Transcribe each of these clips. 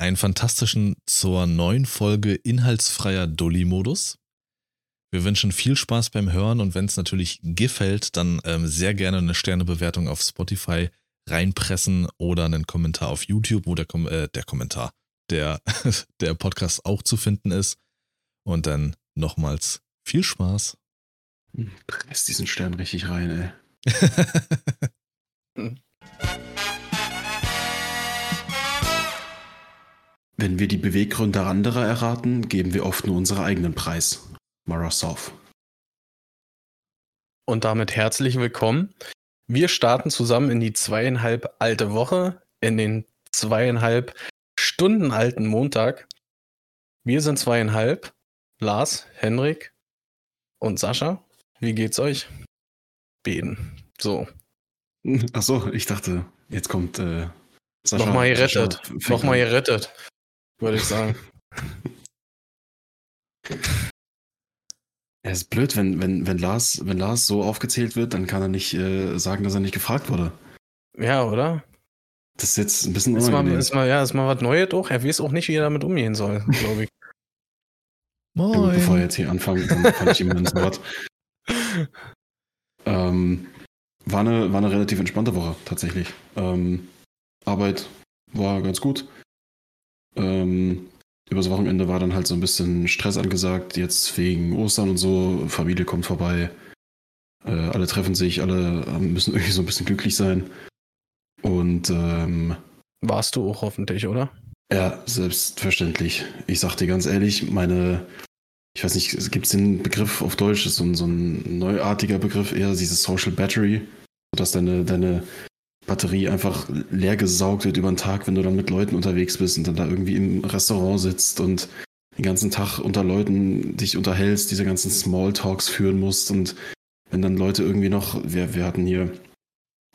einen fantastischen zur neuen Folge inhaltsfreier Dolly-Modus. Wir wünschen viel Spaß beim Hören und wenn es natürlich gefällt, dann ähm, sehr gerne eine Sternebewertung auf Spotify reinpressen oder einen Kommentar auf YouTube, wo der, Kom äh, der Kommentar, der, der Podcast auch zu finden ist. Und dann nochmals viel Spaß. Presst diesen Stern richtig rein, ey. Wenn wir die Beweggründe anderer erraten, geben wir oft nur unseren eigenen Preis. Mara South. Und damit herzlich willkommen. Wir starten zusammen in die zweieinhalb alte Woche, in den zweieinhalb Stunden alten Montag. Wir sind zweieinhalb. Lars, Henrik und Sascha. Wie geht's euch? Beten. So. Ach so, ich dachte, jetzt kommt äh, Sascha. Nochmal gerettet. Nochmal gerettet, würde ich sagen. Ja, ist blöd, wenn, wenn, wenn, Lars, wenn Lars so aufgezählt wird, dann kann er nicht äh, sagen, dass er nicht gefragt wurde. Ja, oder? Das ist jetzt ein bisschen unangenehm. Ist mal, ist mal, ja, ist mal was Neues doch. Er weiß auch nicht, wie er damit umgehen soll, glaube ich. Moin. Bevor wir jetzt hier anfangen, dann fand ich ihm ins Wort. Ähm, war, eine, war eine relativ entspannte Woche, tatsächlich. Ähm, Arbeit war ganz gut. Ähm, übers Wochenende war dann halt so ein bisschen Stress angesagt, jetzt wegen Ostern und so. Familie kommt vorbei. Äh, alle treffen sich, alle müssen irgendwie so ein bisschen glücklich sein. Und ähm, warst du auch hoffentlich, oder? Ja, selbstverständlich. Ich sag dir ganz ehrlich, meine, ich weiß nicht, gibt es den Begriff auf Deutsch, ist so ein, so ein neuartiger Begriff, eher dieses Social Battery, dass deine, deine Batterie einfach leer gesaugt wird über den Tag, wenn du dann mit Leuten unterwegs bist und dann da irgendwie im Restaurant sitzt und den ganzen Tag unter Leuten dich unterhältst, diese ganzen Smalltalks führen musst und wenn dann Leute irgendwie noch, wir, wir hatten hier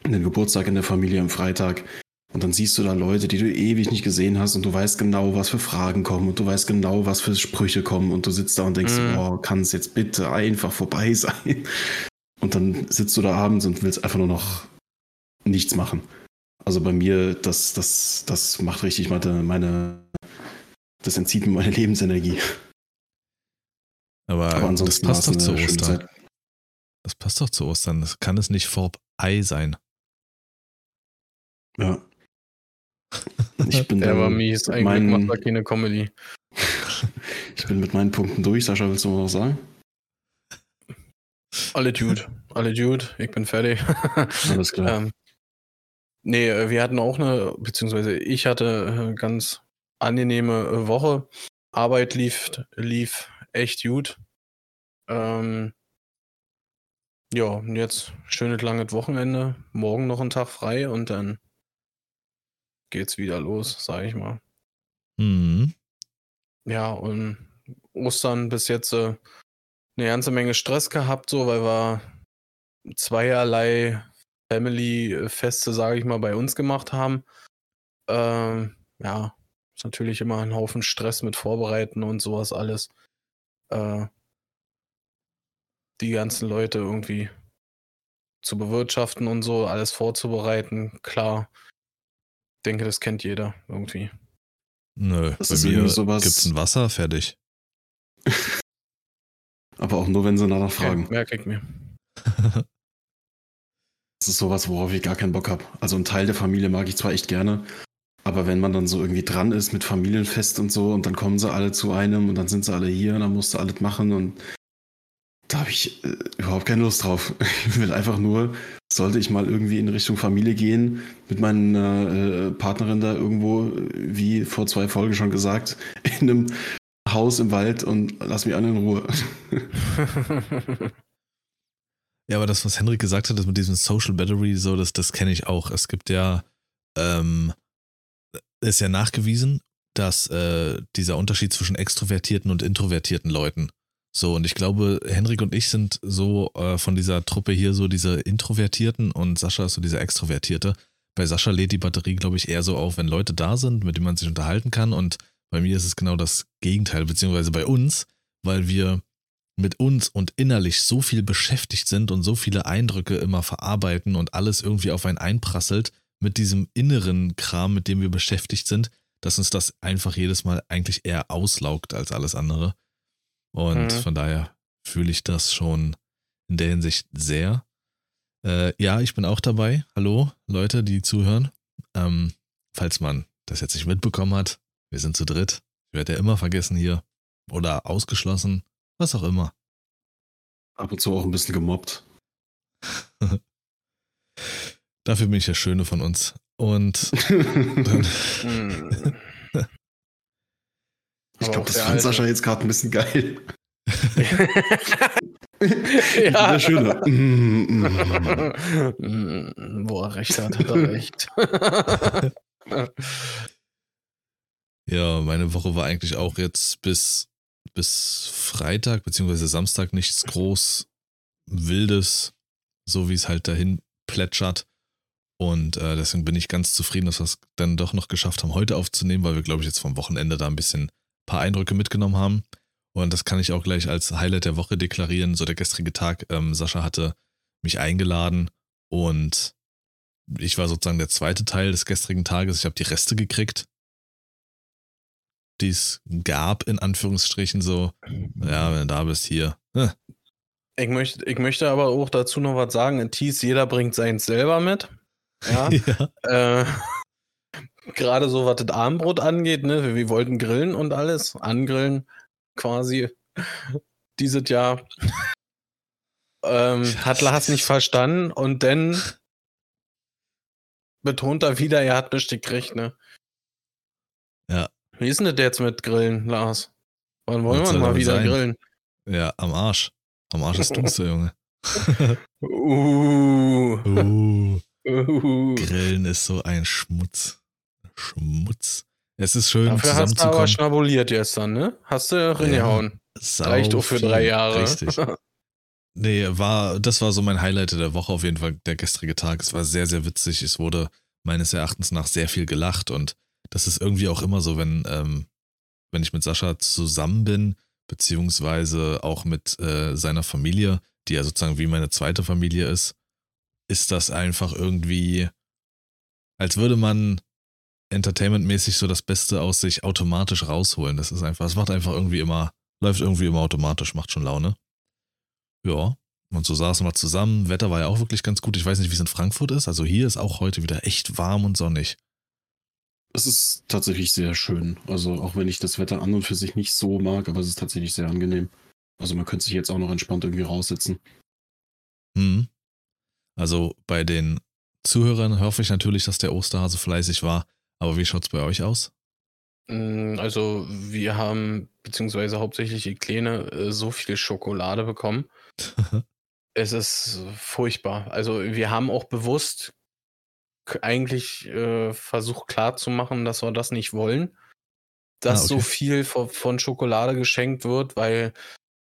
einen Geburtstag in der Familie am Freitag und dann siehst du da Leute, die du ewig nicht gesehen hast und du weißt genau, was für Fragen kommen und du weißt genau, was für Sprüche kommen und du sitzt da und denkst, mm. oh, kann es jetzt bitte einfach vorbei sein? Und dann sitzt du da abends und willst einfach nur noch nichts machen. Also bei mir, das, das, das macht richtig meine, meine das entzieht mir meine Lebensenergie. Aber, Aber das passt doch zu Ostern. Das passt doch zu Ostern. Das kann es nicht vorbei sein. Ja. Ich bin Der war mies. Eigentlich meinen, macht er keine Comedy. ich bin mit meinen Punkten durch. Sascha, willst du noch was sagen? Alle Dude. Alle Dude. Ich bin fertig. Alles klar. ähm, nee, äh, wir hatten auch eine, beziehungsweise ich hatte eine äh, ganz angenehme äh, Woche. Arbeit lief, lief echt gut. Ähm, ja, und jetzt schönes langes Wochenende. Morgen noch ein Tag frei und dann geht's wieder los, sage ich mal. Mhm. Ja, und Ostern bis jetzt äh, eine ganze Menge Stress gehabt, so, weil wir zweierlei Family-Feste, sage ich mal, bei uns gemacht haben. Ähm, ja, ist natürlich immer ein Haufen Stress mit Vorbereiten und sowas alles. Äh, die ganzen Leute irgendwie zu bewirtschaften und so, alles vorzubereiten, klar denke, das kennt jeder irgendwie. Nö, das bei mir sowas... gibt's ein Wasser, fertig. Aber auch nur, wenn sie danach fragen. Okay, merke ich mir. das ist sowas, worauf ich gar keinen Bock habe. Also ein Teil der Familie mag ich zwar echt gerne, aber wenn man dann so irgendwie dran ist mit Familienfest und so und dann kommen sie alle zu einem und dann sind sie alle hier und dann musst du alles machen und da habe ich äh, überhaupt keine Lust drauf. Ich will einfach nur, sollte ich mal irgendwie in Richtung Familie gehen, mit meiner äh, Partnerin da irgendwo, wie vor zwei Folgen schon gesagt, in einem Haus im Wald und lass mich alle in Ruhe. ja, aber das, was Henrik gesagt hat, das mit diesem Social Battery, so, das, das kenne ich auch. Es gibt ja, ähm, ist ja nachgewiesen, dass äh, dieser Unterschied zwischen extrovertierten und introvertierten Leuten so, und ich glaube, Henrik und ich sind so äh, von dieser Truppe hier so diese Introvertierten und Sascha ist so dieser Extrovertierte. Bei Sascha lädt die Batterie, glaube ich, eher so auf, wenn Leute da sind, mit denen man sich unterhalten kann. Und bei mir ist es genau das Gegenteil, beziehungsweise bei uns, weil wir mit uns und innerlich so viel beschäftigt sind und so viele Eindrücke immer verarbeiten und alles irgendwie auf einen einprasselt mit diesem inneren Kram, mit dem wir beschäftigt sind, dass uns das einfach jedes Mal eigentlich eher auslaugt als alles andere. Und Mhm. von daher fühle ich das schon in der Hinsicht sehr. Äh, ja, ich bin auch dabei. Hallo, Leute, die zuhören. Ähm, falls man das jetzt nicht mitbekommen hat, wir sind zu dritt. Ich werde ja immer vergessen hier. Oder ausgeschlossen. Was auch immer. Ab und zu auch ein bisschen gemobbt. Dafür bin ich der Schöne von uns. Und. Ich glaube, auch das fand. Sascha jetzt gerade ein bisschen geil. ja. Der Schöne. Wo er recht hat, hat er recht. ja, meine Woche war eigentlich auch jetzt bis, bis Freitag beziehungsweise Samstag nichts groß Wildes, so wie es halt dahin plätschert. Und äh, deswegen bin ich ganz zufrieden, dass wir es dann doch noch geschafft haben, heute aufzunehmen, weil wir, glaube ich, jetzt vom Wochenende da ein bisschen paar Eindrücke mitgenommen haben. Und das kann ich auch gleich als Highlight der Woche deklarieren. So der gestrige Tag, ähm, Sascha hatte mich eingeladen und ich war sozusagen der zweite Teil des gestrigen Tages. Ich habe die Reste gekriegt, die es gab, in Anführungsstrichen so. Ja, wenn du da bist, hier. Äh, Ich möchte, ich möchte aber auch dazu noch was sagen. In Tees, jeder bringt seins selber mit. Ja. ja. äh, Gerade so, was das Abendbrot angeht, ne? Wir, wir wollten grillen und alles. Angrillen quasi. Dieses Jahr. Ähm, hat Lars nicht verstanden und dann betont er wieder, er hat nichts gekriegt, ne? Ja. Wie ist denn das jetzt mit Grillen, Lars? Wann wollen wir mal wieder sein? grillen? ja, am Arsch. Am Arsch ist Dunste, Junge. Uh, Uh, uh. Grillen ist so ein Schmutz. Schmutz. Es ist schön Dafür hast du aber schnabuliert gestern, ne? Hast du reingehauen. Sau Reicht auch für drei Jahre. Richtig. Nee, war, das war so mein Highlight der Woche auf jeden Fall, der gestrige Tag. Es war sehr, sehr witzig. Es wurde meines Erachtens nach sehr viel gelacht und das ist irgendwie auch immer so, wenn, ähm, wenn ich mit Sascha zusammen bin, beziehungsweise auch mit äh, seiner Familie, die ja sozusagen wie meine zweite Familie ist, ist das einfach irgendwie, als würde man entertainmentmäßig so das Beste aus sich automatisch rausholen. Das ist einfach, es macht einfach irgendwie immer, läuft irgendwie immer automatisch, macht schon Laune. Ja, und so saßen wir zusammen. Wetter war ja auch wirklich ganz gut. Ich weiß nicht, wie es in Frankfurt ist. Also hier ist auch heute wieder echt warm und sonnig. Es ist tatsächlich sehr schön. Also auch wenn ich das Wetter an und für sich nicht so mag, aber es ist tatsächlich sehr angenehm. Also man könnte sich jetzt auch noch entspannt irgendwie raussitzen. Hm. Also bei den Zuhörern hoffe ich natürlich, dass der Osterhase fleißig war. Aber wie schaut's bei euch aus? Mm, Also, wir haben, beziehungsweise hauptsächlich die Kleine, äh, so viel Schokolade bekommen. Es ist furchtbar. Also, wir haben auch bewusst eigentlich äh, versucht klarzumachen, dass wir das nicht wollen. Dass Ah, so okay. viel von, von Schokolade geschenkt wird, weil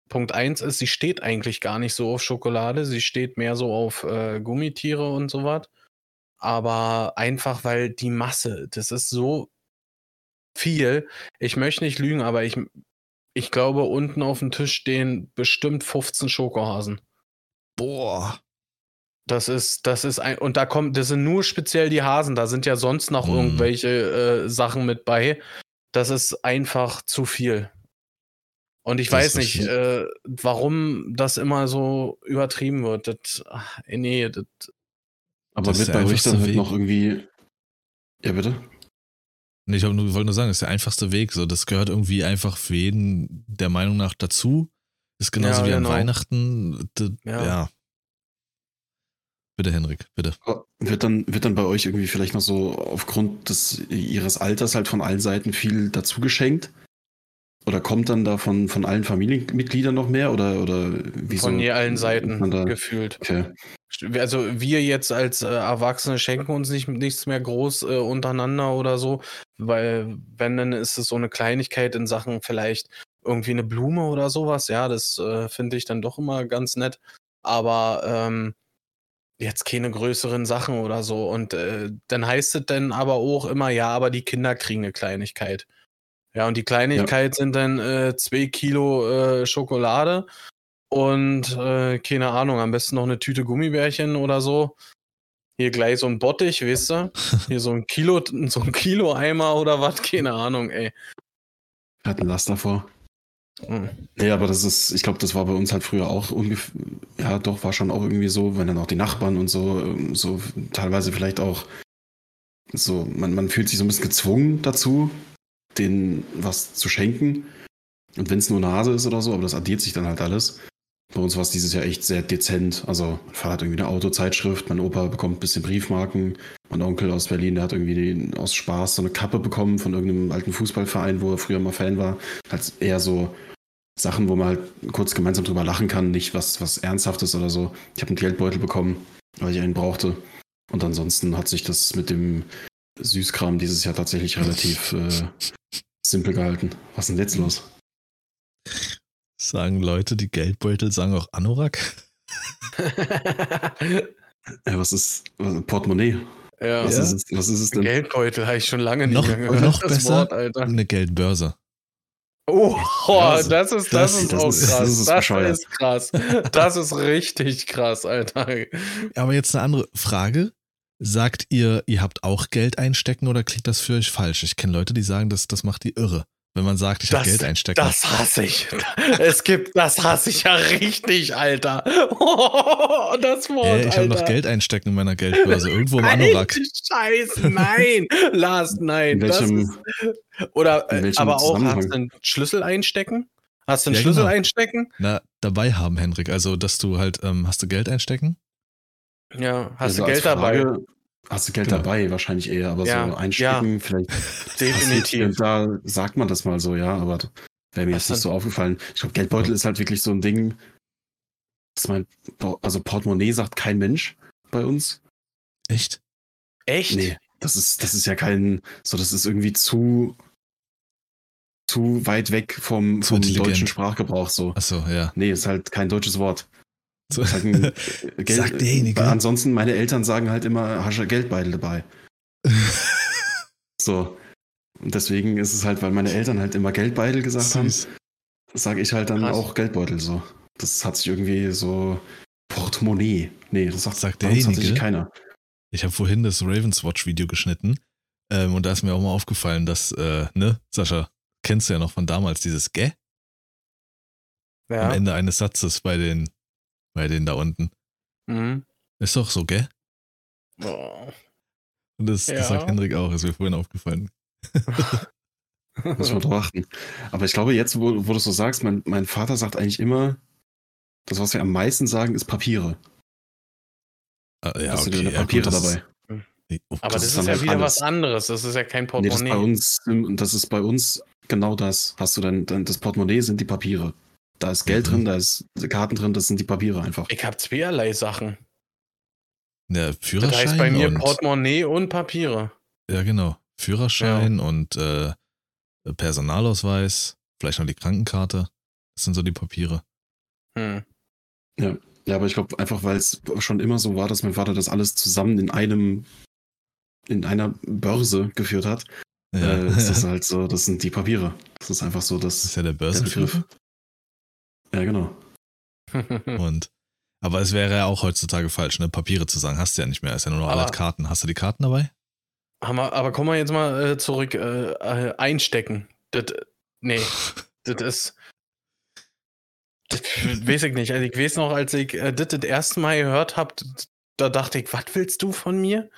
Punkt eins ist, sie steht eigentlich gar nicht so auf Schokolade. Sie steht mehr so auf äh, Gummitiere und sowas. Aber einfach, weil die Masse, das ist so viel. Ich möchte nicht lügen, aber ich, ich glaube, unten auf dem Tisch stehen bestimmt 15 Schokohasen. Boah. Das ist, das ist ein, und da kommt, das sind nur speziell die Hasen, da sind ja sonst noch Mhm. irgendwelche äh, Sachen mit bei. Das ist einfach zu viel. Und ich Das weiß nicht, äh, warum das immer so übertrieben wird. Das, ach, nee, das, Aber Das ist wird der bei euch einfachste dann Weg. noch irgendwie. Ja, bitte? Nee, ich nur- wollte nur sagen, das ist der einfachste Weg. So, das gehört irgendwie einfach für jeden der Meinung nach dazu. Ist genauso Ja, wie an genau. Weihnachten. D- Ja. ja. Bitte, Henrik, bitte. Wird dann, wird dann bei euch irgendwie vielleicht noch so aufgrund des ihres Alters halt von allen Seiten viel dazu geschenkt? Oder kommt dann da von, von allen Familienmitgliedern noch mehr? Oder, oder wieso? von je allen Seiten da- gefühlt. Okay. Also wir jetzt als äh, Erwachsene schenken uns nicht, nichts mehr groß äh, untereinander oder so, weil wenn, dann ist es so eine Kleinigkeit in Sachen vielleicht irgendwie eine Blume oder sowas, ja, das äh, finde ich dann doch immer ganz nett, aber ähm, jetzt keine größeren Sachen oder so und äh, dann heißt es dann aber auch immer, ja, aber die Kinder kriegen eine Kleinigkeit. Ja, und die Kleinigkeit sind dann äh, zwei Kilo äh, Schokolade und äh, keine Ahnung, am besten noch eine Tüte Gummibärchen oder so. hier gleich so ein Bottich, weißt du? Hier so ein Kilo, so ein Kilo-Eimer oder was, keine Ahnung, ey. Hat ein Laster vor. Nee, aber das ist, ich glaube, das war bei uns halt früher auch ungefähr, ja, doch, war schon auch irgendwie so, wenn dann auch die Nachbarn und so, ähm, so teilweise vielleicht auch so, man, man fühlt sich so ein bisschen gezwungen dazu, denen was zu schenken. Und wenn es nur Nase ist oder so, aber das addiert sich dann halt alles. Bei uns war es dieses Jahr echt sehr dezent. Also, mein Vater hat irgendwie eine Autozeitschrift, mein Opa bekommt ein bisschen Briefmarken, mein Onkel aus Berlin, der hat irgendwie aus Spaß so eine Kappe bekommen von irgendeinem alten Fußballverein, wo er früher mal Fan war. Halt eher so Sachen, wo man halt kurz gemeinsam drüber lachen kann, nicht was, was Ernsthaftes oder so. Ich habe einen Geldbeutel bekommen, weil ich einen brauchte. Und ansonsten hat sich das mit dem Süßkram dieses Jahr tatsächlich relativ äh, simpel gehalten. Was ist denn jetzt los? Sagen Leute, die Geldbeutel sagen auch Anorak? Ja, was ist was, Portemonnaie? ja. Was, Ja. ist es, was ist es denn? Geldbeutel habe ich schon lange nicht Noch- mehr gehört. noch das besser? Wort, Alter. Eine Geldbörse. Oh, Börse. das ist, das, Das- ist das auch ist- krass. das Das ist ist, bescheuert. krass. Das ist richtig krass, Alter. Aber jetzt eine andere Frage. Sagt ihr, ihr habt auch Geld einstecken oder klingt das für euch falsch? Ich kenne Leute, die sagen, das, das macht die irre. Wenn man sagt, ich habe Geld einstecken. Das hasse ich. Es gibt, das hasse ich ja richtig, Alter. Oh, das Wort, Hä, ich habe noch. Geld einstecken in meiner Geldbörse. Irgendwo im Anorak. Scheiße, nein. Lars, nein. Welchem- ist, oder, äh, aber auch, hast du einen Schlüssel einstecken? Hast du einen Ja, Schlüssel genau. einstecken? Na, dabei haben, Henrik. Also, dass du halt, ähm, hast du Geld einstecken? Ja, hast Also du Geld dabei? Hast du Geld Genau. dabei? Wahrscheinlich eher, aber Ja, so einstecken, vielleicht Definitiv. Und da sagt man das mal so, ja, aber wäre mir jetzt nicht so aufgefallen. Ich glaube, Geldbeutel ist halt wirklich so ein Ding. Das mein, also Portemonnaie sagt kein Mensch bei uns. Echt? Echt? Nee, das ist, das ist ja kein, so, das ist irgendwie zu, zu weit weg vom, vom deutschen Sprachgebrauch so. Achso, ja. Nee, ist halt kein deutsches Wort. So. Ist halt ein, äh, Geld, Sagt derjenige. Ansonsten, meine Eltern sagen halt immer, hast du Geldbeutel dabei. So. Und deswegen ist es halt, weil meine Eltern halt immer Geldbeutel gesagt haben, Süß. sage ich halt dann Krass. auch Geldbeutel so. Das hat sich irgendwie so Portemonnaie. Nee, das sagt, Sagt derjenige? tatsächlich keiner. Ich habe vorhin das Ravenswatch-Video geschnitten ähm, und da ist mir auch mal aufgefallen, dass, äh, ne, Sascha, kennst du ja noch von damals dieses Gä am Ja. Ende eines Satzes bei den, bei den da unten. Mhm. Ist doch so, gell? Oh. Und das, Ja. das sagt Hendrik auch, ist mir vorhin aufgefallen. Muss man drauf achten. Aber ich glaube, jetzt, wo, wo du so sagst, mein, mein Vater sagt eigentlich immer, das, was wir am meisten sagen, ist Papiere. Ah, ja, Hast du okay. deine ja, Papiere gut, dabei? Ist, oh, Aber Das das, ist ist, ja wieder alles. was anderes. Das ist ja kein Nee, das ist Portemonnaie. bei uns, das ist bei uns genau das. Hast du dann, dann das Portemonnaie sind die Papiere. Da ist Geld Mhm. drin, da ist Karten drin, das sind die Papiere einfach. ich habe zweierlei Sachen. ja, Das Führerschein heißt bei mir und, Portemonnaie und Papiere. ja genau, Führerschein und äh, Personalausweis, vielleicht noch die Krankenkarte. Das sind so die Papiere. Hm. Ja, aber ich glaube einfach, weil es schon immer so war, dass mein Vater das alles zusammen in einem, in einer Börse geführt hat, Ja. äh, ist das halt so, das sind die Papiere. Das ist einfach so das ist das, ja der. Börsenführer. Ja, genau. Und aber es wäre ja auch heutzutage falsch, ne? Papiere zu sagen, hast du ja nicht mehr, ist ja nur noch Aber- alle Karten. Hast du die Karten dabei? aber, aber kommen wir jetzt mal äh, zurück. Äh, äh, einstecken. Das, nee, das ist. Das weiß ich nicht. Also ich weiß noch, als ich äh, das das erste Mal gehört habe, da dachte ich, was willst du von mir?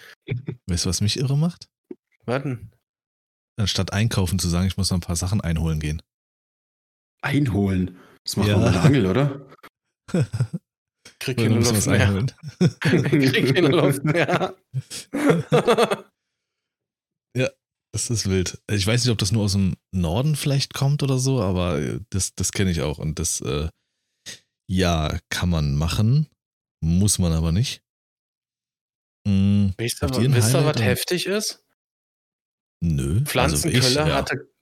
Weißt du, was mich irre macht? Warten. Anstatt einkaufen zu sagen, ich muss noch ein paar Sachen einholen gehen. Einholen. Das macht Ja. man mit einer Angel, oder? Krieg keine was mehr. Krieg keine Luft mehr. Das ist wild. Ich weiß nicht, ob das nur aus dem Norden vielleicht kommt oder so, aber äh, das, das kenne ich auch. Und das, äh, ja, kann man machen, muss man aber nicht. Hm, Wisst ihr, was heftig ist? nö. Pflanzenkölle also ich, ja. hatte.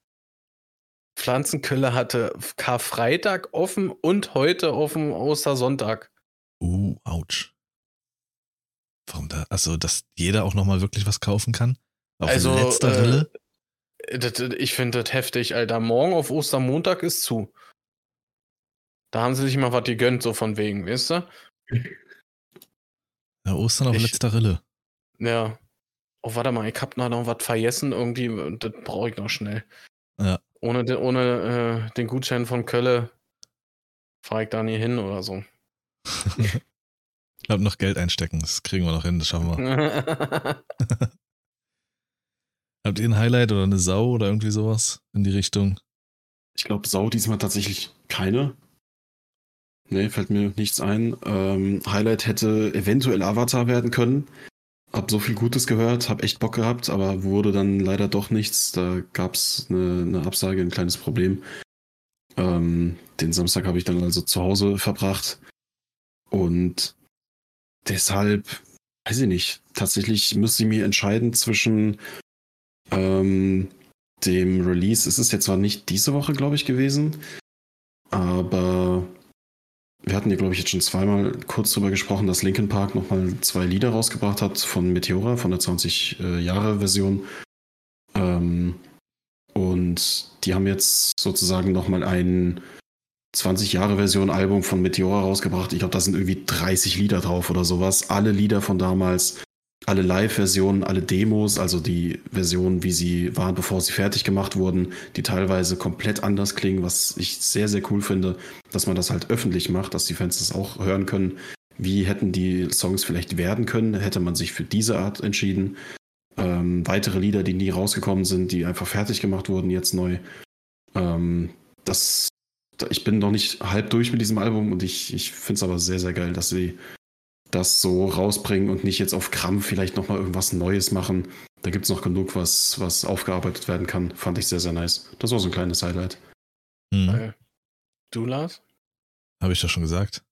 Pflanzenkölle hatte Karfreitag offen und heute offen Ostersonntag. Uh, ouch. Warum da? Also, dass jeder auch nochmal wirklich was kaufen kann? Auf Also, letzter äh, Rille? Das, ich finde das heftig, Alter. Morgen auf Ostermontag ist zu. Da haben sie sich mal was gegönnt, so von wegen, weißt du? Ja, Ostern auf ich- letzter Rille. Ja. Oh, warte mal, ich hab noch was vergessen irgendwie. Das brauche ich noch schnell. Ja. Ohne, den, ohne äh, den Gutschein von Kölle fahre ich da nie hin oder so. ich glaube, noch Geld einstecken. Das kriegen wir noch hin, das schaffen wir. Habt ihr ein Highlight oder eine Sau oder irgendwie sowas in die Richtung? Ich glaube, Sau diesmal tatsächlich keine. Nee, fällt mir nichts ein. Ähm, Highlight hätte eventuell Avatar werden können. Hab so viel Gutes gehört, hab echt Bock gehabt, aber wurde dann leider doch nichts. Da gab's eine, eine Absage, ein kleines Problem. Ähm, den Samstag habe ich dann also zu Hause verbracht. Und deshalb, weiß ich nicht, tatsächlich müsste ich mich entscheiden zwischen ähm, dem Release. Es ist jetzt zwar nicht diese Woche, glaube ich, gewesen, aber wir hatten ja, glaube ich, jetzt schon zweimal kurz darüber gesprochen, dass Linkin Park nochmal zwei Lieder rausgebracht hat von Meteora, von der 20-Jahre-Version. Ähm, und die haben jetzt sozusagen nochmal ein 20-Jahre-Version-Album von Meteora rausgebracht. Ich glaube, da sind irgendwie 30 Lieder drauf oder sowas. Alle Lieder von damals alle Live-Versionen, alle Demos, also die Versionen, wie sie waren, bevor sie fertig gemacht wurden, die teilweise komplett anders klingen, was ich sehr, sehr cool finde, dass man das halt öffentlich macht, dass die Fans das auch hören können. Wie hätten die Songs vielleicht werden können, hätte man sich für diese Art entschieden. Ähm, weitere Lieder, die nie rausgekommen sind, die einfach fertig gemacht wurden, jetzt neu. Ähm, das, ich bin noch nicht halb durch mit diesem Album und ich, ich finde es aber sehr, sehr geil, dass sie das so rausbringen und nicht jetzt auf Krampf vielleicht nochmal irgendwas Neues machen. Da gibt es noch genug, was, was aufgearbeitet werden kann. Fand ich sehr, sehr nice. Das war so ein kleines Highlight. Mhm. Du, Lars? Habe ich doch schon gesagt.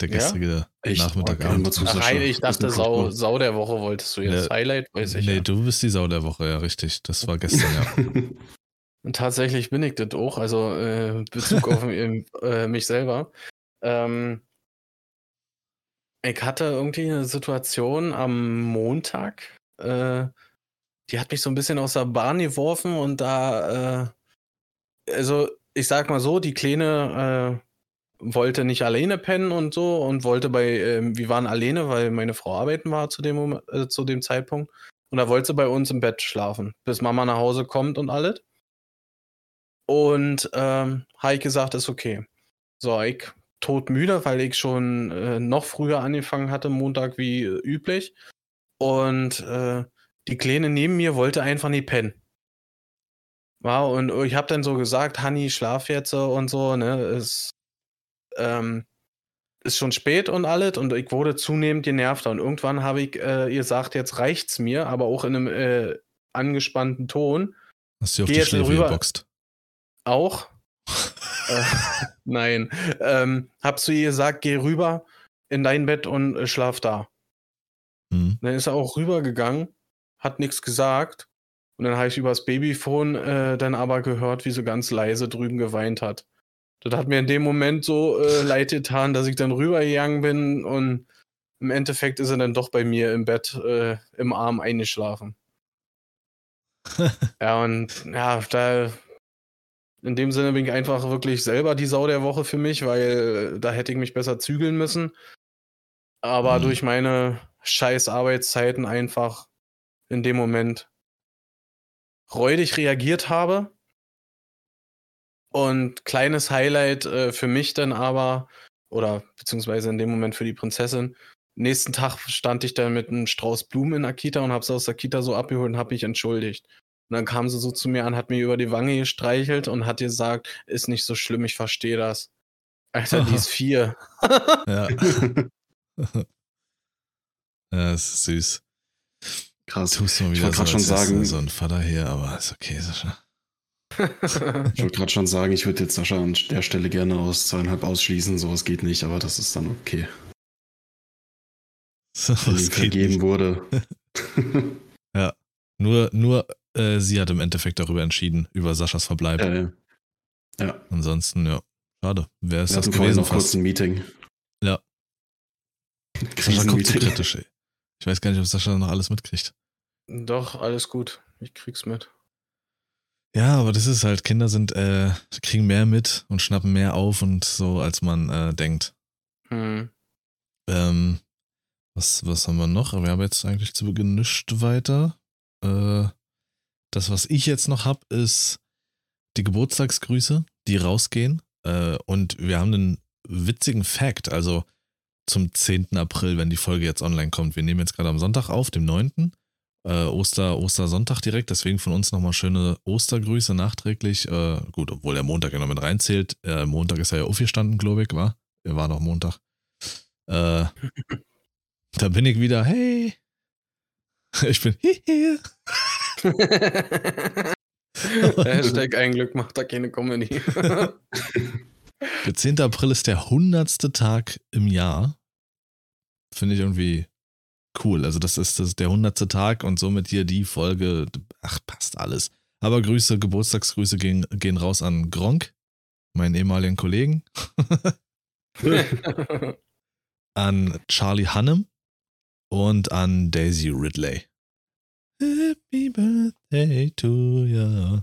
Der gestrige ja? Nachmittagabend. Ach, nein, ich dachte, Sau, Sau der Woche wolltest du jetzt. Ja. Highlight, weiß ich. Nee, ja. du bist die Sau der Woche, ja, richtig. Das war gestern, ja. Und tatsächlich bin ich das auch, also äh, Bezug auf äh, mich selber. Ähm, ich hatte irgendwie eine Situation am Montag, äh, die hat mich so ein bisschen aus der Bahn geworfen und da, äh, also ich sag mal so, die Kleine äh, wollte nicht alleine pennen und so und wollte bei, ähm, wir waren alleine, weil meine Frau arbeiten war zu dem, äh, zu dem Zeitpunkt und da wollte sie bei uns im Bett schlafen, bis Mama nach Hause kommt und alles. Und ähm, Heike gesagt, ist okay. So, ich todmüde, weil ich schon äh, noch früher angefangen hatte, Montag wie äh, üblich. Und äh, die Kleine neben mir wollte einfach nie pennen. Wow, und ich habe dann so gesagt, Hanni, schlaf jetzt und so, ne, es ähm, ist schon spät und alles und ich wurde zunehmend genervter und irgendwann habe ich äh, ihr gesagt, jetzt reicht's mir, aber auch in einem äh, angespannten Ton. Hast du auf die Schläfe geboxt? Auch äh, nein. Ähm, hab zu ihr gesagt, geh rüber in dein Bett und äh, schlaf da. Mhm. Dann ist er auch rübergegangen, hat nichts gesagt. Und dann habe ich übers Babyphone äh, dann aber gehört, wie sie ganz leise drüben geweint hat. Das hat mir in dem Moment so äh, leid getan, dass ich dann rübergegangen bin und im Endeffekt ist er dann doch bei mir im Bett äh, im Arm eingeschlafen. ja, und ja, da in dem Sinne bin ich einfach wirklich selber die Sau der Woche für mich, weil äh, da hätte ich mich besser zügeln müssen. Aber mhm. durch meine scheiß Arbeitszeiten einfach in dem Moment räudig reagiert habe. Und kleines Highlight äh, für mich dann aber, oder beziehungsweise in dem Moment für die Prinzessin, nächsten Tag stand ich dann mit einem Strauß Blumen in der Kita und habe sie aus der Kita so abgeholt und habe mich entschuldigt. Und dann kam sie so zu mir an, hat mir über die Wange gestreichelt und hat gesagt, ist nicht so schlimm, ich verstehe das. Alter, die ist vier. ja. ja, das ist süß. Krass. Tust du mal wieder ich wollte gerade so, schon sagen, so ein Vater hier, aber ist okay, Sascha. ich wollte gerade schon sagen, ich würde jetzt Sascha an der Stelle gerne aus zweieinhalb ausschließen. Sowas geht nicht, aber das ist dann okay. So, Wenn ihm vergeben nicht. wurde. ja. Nur, nur äh, sie hat im Endeffekt darüber entschieden, über Saschas Verbleib. Ja, ja. Ansonsten, ja, schade. Wer ist Wir das gewesen? noch kurz ein Meeting. Ja. Sascha guckt so kritisch, ey. Ich weiß gar nicht, ob Sascha noch alles mitkriegt. Doch, alles gut. Ich krieg's mit. Ja, aber das ist halt, Kinder sind, äh, kriegen mehr mit und schnappen mehr auf und so, als man äh, denkt. Hm. Ähm, Was, was haben wir noch? Wir haben jetzt eigentlich zu Beginn nichts weiter. Äh, das, was ich jetzt noch habe, ist die Geburtstagsgrüße, die rausgehen. Äh, und wir haben einen witzigen Fact. Also zum 10. April, wenn die Folge jetzt online kommt. Wir nehmen jetzt gerade am Sonntag auf, dem 9. Äh, Oster, Ostersonntag direkt. Deswegen von uns nochmal schöne Ostergrüße nachträglich. Äh, gut, obwohl der Montag ja noch mit reinzählt. Äh, Montag ist er ja aufgestanden, glaube ich, war? Er war noch Montag. Äh, da bin ich wieder, hey. Ich bin hier. Hashtag ein Glück macht da keine Comedy. Der 10. April ist der 100. Tag im Jahr. Finde ich irgendwie cool. Also, das ist, das ist der 100. Tag und somit hier die Folge. Ach, passt alles. Aber Grüße, Geburtstagsgrüße gehen, gehen raus an Gronk, meinen ehemaligen Kollegen. an Charlie Hannem und an Daisy Ridley. Happy Birthday to you.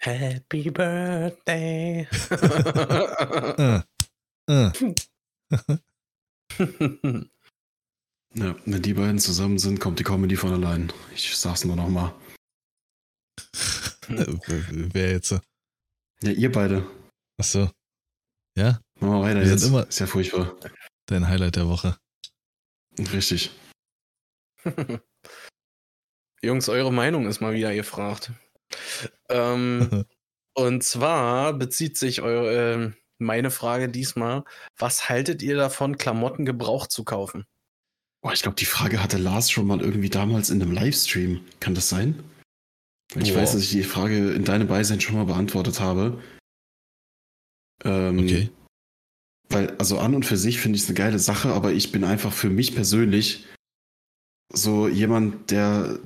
Happy Birthday. Äh, äh. Ja, wenn die beiden zusammen sind, kommt die Comedy von allein. Ich sag's nur nochmal. Wer jetzt? Ja, ihr beide. Achso. Ja, Machen wir weiter Wir jetzt. immer- Ist ja furchtbar. dein Highlight der Woche. Richtig. Jungs, eure Meinung ist mal wieder gefragt. Ähm, und zwar bezieht sich eure, ähm, meine Frage diesmal, was haltet ihr davon, Klamotten gebraucht zu kaufen? Oh, ich glaube, die Frage hatte Lars schon mal irgendwie damals in einem Livestream. Kann das sein? Ich weiß, dass ich die Frage in deinem Beisein schon mal beantwortet habe. Ähm, Okay. Weil, also an und für sich finde ich es eine geile Sache, aber ich bin einfach für mich persönlich so jemand, der.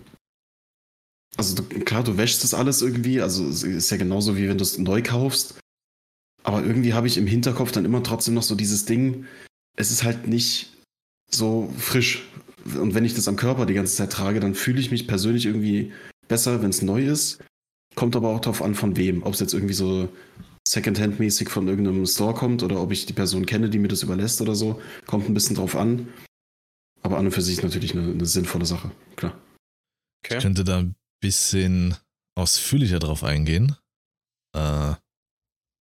Also du, klar, du wäschst das alles irgendwie, also es ist ja genauso wie wenn du es neu kaufst. Aber irgendwie habe ich im Hinterkopf dann immer trotzdem noch so dieses Ding, es ist halt nicht so frisch. Und wenn ich das am Körper die ganze Zeit trage, dann fühle ich mich persönlich irgendwie besser, wenn es neu ist. Kommt aber auch drauf an, von wem. Ob es jetzt irgendwie so Secondhand-mäßig von irgendeinem Store kommt oder ob ich die Person kenne, die mir das überlässt oder so. Kommt ein bisschen drauf an. Aber an und für sich natürlich eine, eine sinnvolle Sache, klar. Okay. Ich könnte da ein bisschen ausführlicher drauf eingehen. Äh,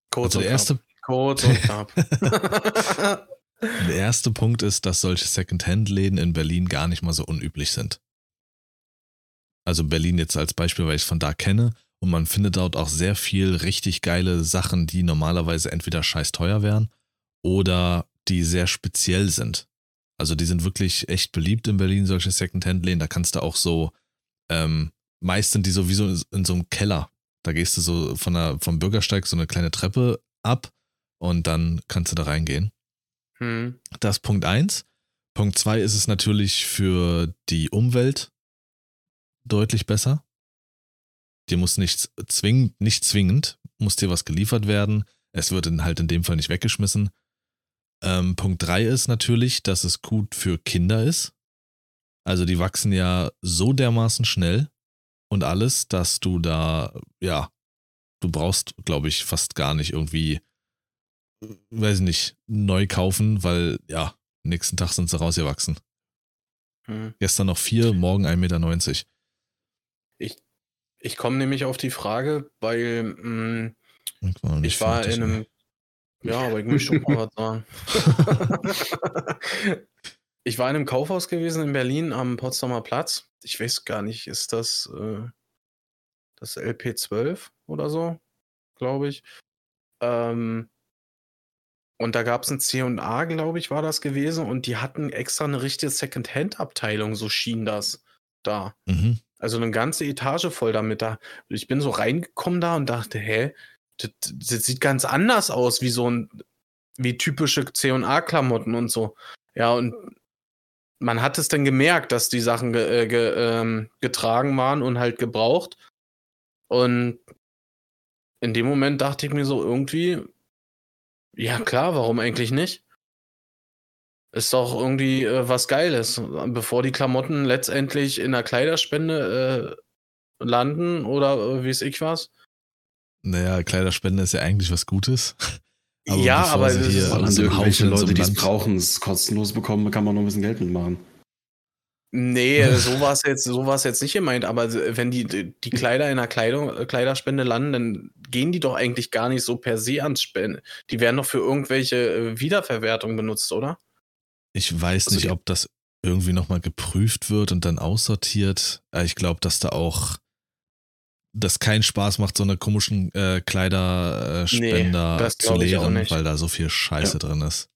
Kurz also und der erste. Kurz und knapp. der erste Punkt ist, dass solche Secondhand-Läden in Berlin gar nicht mal so unüblich sind. Also Berlin jetzt als Beispiel, weil ich es von da kenne. Und man findet dort auch sehr viel richtig geile Sachen, die normalerweise entweder scheiß teuer wären oder die sehr speziell sind. Also die sind wirklich echt beliebt in Berlin, solche Secondhand-Läden. Da kannst du auch so, ähm, meist sind die sowieso in so einem Keller. Da gehst du so von der, vom Bürgersteig so eine kleine Treppe ab und dann kannst du da reingehen. hm. Das ist Punkt eins. Punkt zwei ist es natürlich für die Umwelt deutlich besser. Dir muss nicht zwingend, nicht zwingend, muss dir was geliefert werden. Es wird in, halt in dem Fall nicht weggeschmissen. Ähm, Punkt drei ist natürlich, dass es gut für Kinder ist. Also die wachsen ja so dermaßen schnell und alles, dass du da, ja, du brauchst, glaube ich, fast gar nicht irgendwie, äh, weiß nicht, neu kaufen, weil, ja, nächsten Tag sind sie rausgewachsen. Hm. Gestern noch vier, morgen 1,90 Meter. Ich komme nämlich auf die Frage, weil mh, Ich war, nicht ich war in einem. ey. Ja, aber ich möchte schon mal was sagen. ich war in einem Kaufhaus gewesen in Berlin am Potsdamer Platz. Ich weiß gar nicht, ist das äh, das LP12 oder so, glaube ich. Ähm, und da gab es ein C&A, glaube ich, war das gewesen. Und die hatten extra eine richtige Second-Hand-Abteilung, so schien das da. Mhm. Also eine ganze Etage voll damit da. Ich bin so reingekommen da und dachte, hä, das, das sieht ganz anders aus, wie so ein, wie typische C&A-Klamotten und so. Ja, und man hat es dann gemerkt, dass die Sachen ge, äh, ge, ähm, getragen waren und halt gebraucht. Und in dem Moment dachte ich mir so irgendwie, ja klar, warum eigentlich nicht? Ist doch irgendwie äh, was Geiles. Bevor die Klamotten letztendlich in der Kleiderspende äh, landen oder äh, wie es ich was. Naja, Kleiderspende ist ja eigentlich was Gutes. Aber ja, aber sie hier aus dem irgendwelche Haufen so Leute, die es brauchen, es kostenlos bekommen, kann man noch ein bisschen Geld mitmachen. Nee, so war es jetzt, so jetzt nicht gemeint, aber wenn die, die Kleider in der Kleidung, äh, Kleiderspende landen, dann gehen die doch eigentlich gar nicht so per se ans Spenden. Die werden doch für irgendwelche äh, Wiederverwertung benutzt, oder? Ich weiß Also nicht, ob das irgendwie nochmal geprüft wird und dann aussortiert. Äh, Ich glaube, dass da auch das keinen Spaß macht, so eine komischen äh, Kleiderspender das zu leeren, weil da so viel Scheiße drin ist.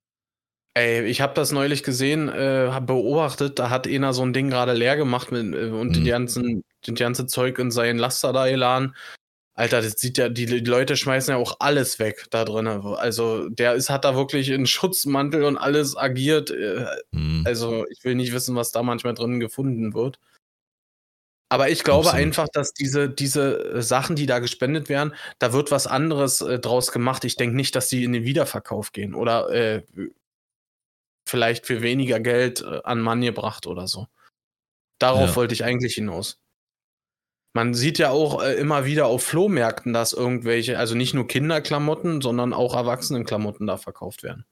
Ey, ich habe das neulich gesehen, äh, hab beobachtet, da hat einer so ein Ding gerade leer gemacht mit, äh, und Mhm. die ganzen, das ganze Zeug in seinen Laster da geladen. Alter, das sieht ja, die, die Leute schmeißen ja auch alles weg da drin. Also der ist, hat da wirklich in Schutzmantel und alles agiert. Äh, Hm. Also ich will nicht wissen, was da manchmal drin gefunden wird. Aber ich glaube Absolut. einfach, dass diese, diese äh, Sachen, die da gespendet werden, da wird was anderes äh, draus gemacht. Ich denke nicht, dass die in den Wiederverkauf gehen oder äh, vielleicht für weniger Geld äh, an Mann gebracht oder so. Darauf Ja. wollte ich eigentlich hinaus. Man sieht ja auch äh, immer wieder auf Flohmärkten, dass irgendwelche, also nicht nur Kinderklamotten, sondern auch Erwachsenenklamotten da verkauft werden.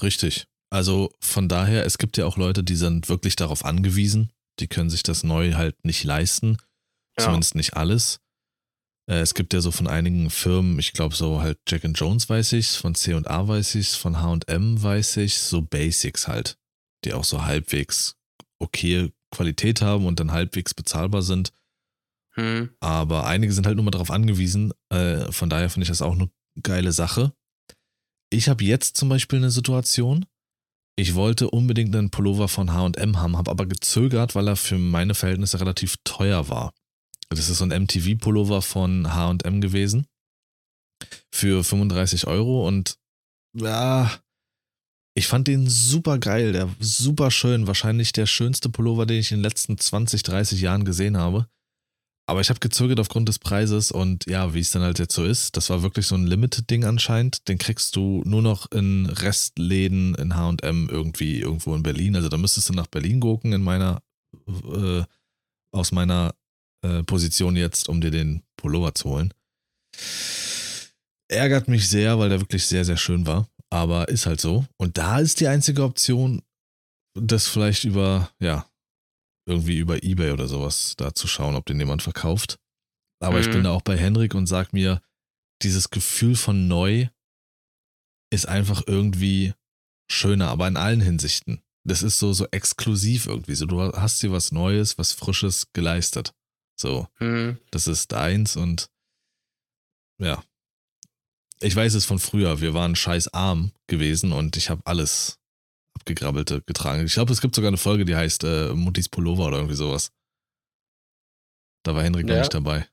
Richtig. Also von daher, es gibt ja auch Leute, die sind wirklich darauf angewiesen. Die können sich das neu halt nicht leisten. Ja. Zumindest nicht alles. Äh, Es gibt ja so von einigen Firmen, ich glaube so halt Jack and Jones weiß ich's, von C&A weiß ich's, von H&M weiß ich's, so Basics halt, die auch so halbwegs okay Qualität haben und dann halbwegs bezahlbar sind. Hm. Aber einige sind halt nur mal darauf angewiesen. Äh, von daher finde ich das auch eine geile Sache. Ich habe jetzt zum Beispiel eine Situation. Ich wollte unbedingt einen Pullover von HM haben, habe aber gezögert, weil er für meine Verhältnisse relativ teuer war. Das ist so ein MTV-Pullover von HM gewesen. Für 35 Euro und ja, ich fand den super geil. Der super schön. Wahrscheinlich der schönste Pullover, den ich in den letzten 20, 30 Jahren gesehen habe. Aber ich habe gezögert aufgrund des Preises und ja, wie es dann halt jetzt so ist, das war wirklich so ein Limited-Ding anscheinend. Den kriegst du nur noch in Restläden in HM irgendwie irgendwo in Berlin. Also da müsstest du nach Berlin gucken in meiner, äh, aus meiner äh, Position jetzt, um dir den Pullover zu holen. Ärgert mich sehr, weil der wirklich sehr, sehr schön war. Aber ist halt so. Und da ist die einzige Option, das vielleicht über, ja, irgendwie über Ebay oder sowas da zu schauen, ob den jemand verkauft. Aber ich Mhm. bin da auch bei Henrik und sag mir, dieses Gefühl von neu ist einfach irgendwie schöner, aber in allen Hinsichten. Das ist so, so exklusiv irgendwie. So, du hast dir was Neues, was Frisches geleistet. So, Hm. das ist deins und ja. Ich weiß es von früher. Wir waren scheiß arm gewesen und ich habe alles abgegrabbelte getragen. Ich glaube, es gibt sogar eine Folge, die heißt äh, Muttis Pullover oder irgendwie sowas. Da war Henrik noch Ja. nicht dabei.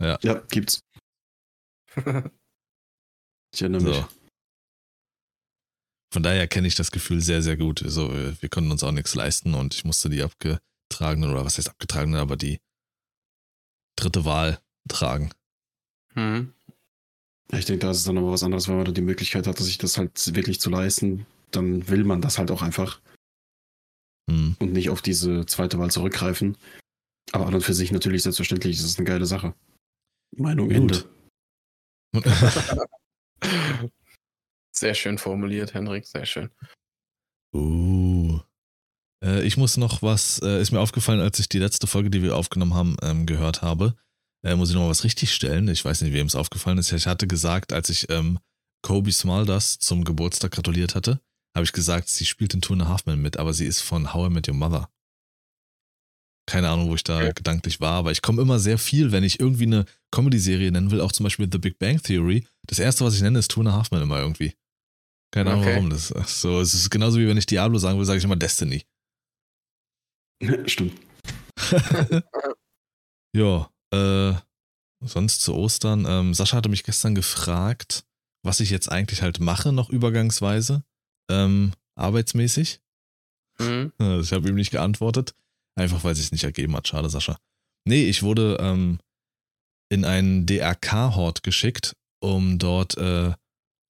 Ja, gibt's. Ich erinnere mich. So. Von daher kenne ich das Gefühl sehr, sehr gut. So, wir wir konnten uns auch nichts leisten und ich musste die abgetragenen, oder was heißt abgetragenen, aber die dritte Wahl tragen. Hm. Ja, Ich denke, da ist es dann aber was anderes, wenn man da die Möglichkeit hat, sich das halt wirklich zu leisten. Dann will man das halt auch einfach Hm. und nicht auf diese zweite Wahl zurückgreifen. Aber an und für sich natürlich selbstverständlich ist es eine geile Sache. Meinung Gut. Ende. Sehr schön formuliert, Henrik, sehr schön. Uh. Äh, ich muss noch was, äh, ist mir aufgefallen, als ich die letzte Folge, die wir aufgenommen haben, ähm, gehört habe. Äh, muss ich noch mal was richtig stellen. Ich weiß nicht, wem es aufgefallen ist. Ich hatte gesagt, als ich ähm, Kobe Smulders zum Geburtstag gratuliert hatte, habe ich gesagt, sie spielt in Two and a Half Men mit, aber sie ist von How I Met Your Mother. Keine Ahnung, wo ich da Okay. gedanklich war, aber ich komme immer sehr viel, wenn ich irgendwie eine Comedy-Serie nennen will, auch zum Beispiel The Big Bang Theory. Das erste, was ich nenne, ist Two and a Half Men immer irgendwie. Keine Ahnung Okay. warum. Das ist so, es ist genauso wie wenn ich Diablo sagen will, sage ich immer Destiny. Stimmt. Ja, äh, sonst zu Ostern. Ähm, Sascha hatte mich gestern gefragt, was ich jetzt eigentlich halt mache, noch übergangsweise, ähm, arbeitsmäßig. Hm. Äh, Ich habe ihm nicht geantwortet, einfach weil es sich nicht ergeben hat. Schade, Sascha. Nee, ich wurde ähm, in einen DRK-Hort geschickt, um dort äh,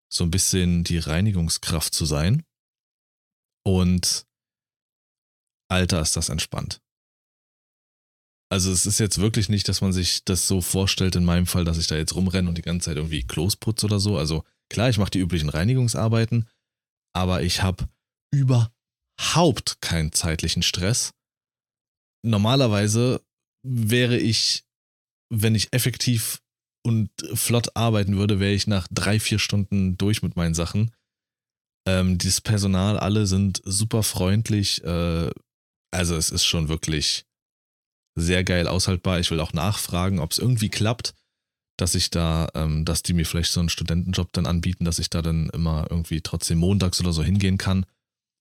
so ein bisschen die Reinigungskraft zu sein. Und Alter, ist das entspannt. Also es ist jetzt wirklich nicht, dass man sich das so vorstellt, in meinem Fall, dass ich da jetzt rumrenne und die ganze Zeit irgendwie Klos putze oder so. Also Klar, ich mache die üblichen Reinigungsarbeiten, aber ich habe überhaupt keinen zeitlichen Stress. Normalerweise wäre ich, wenn ich effektiv und flott arbeiten würde, wäre ich nach drei, vier Stunden durch mit meinen Sachen. Ähm, dieses Personal, alle sind super freundlich. Äh, also es ist schon wirklich sehr geil aushaltbar. Ich will auch nachfragen, ob es irgendwie klappt, dass ich da, ähm, dass die mir vielleicht so einen Studentenjob dann anbieten, dass ich da dann immer irgendwie trotzdem montags oder so hingehen kann,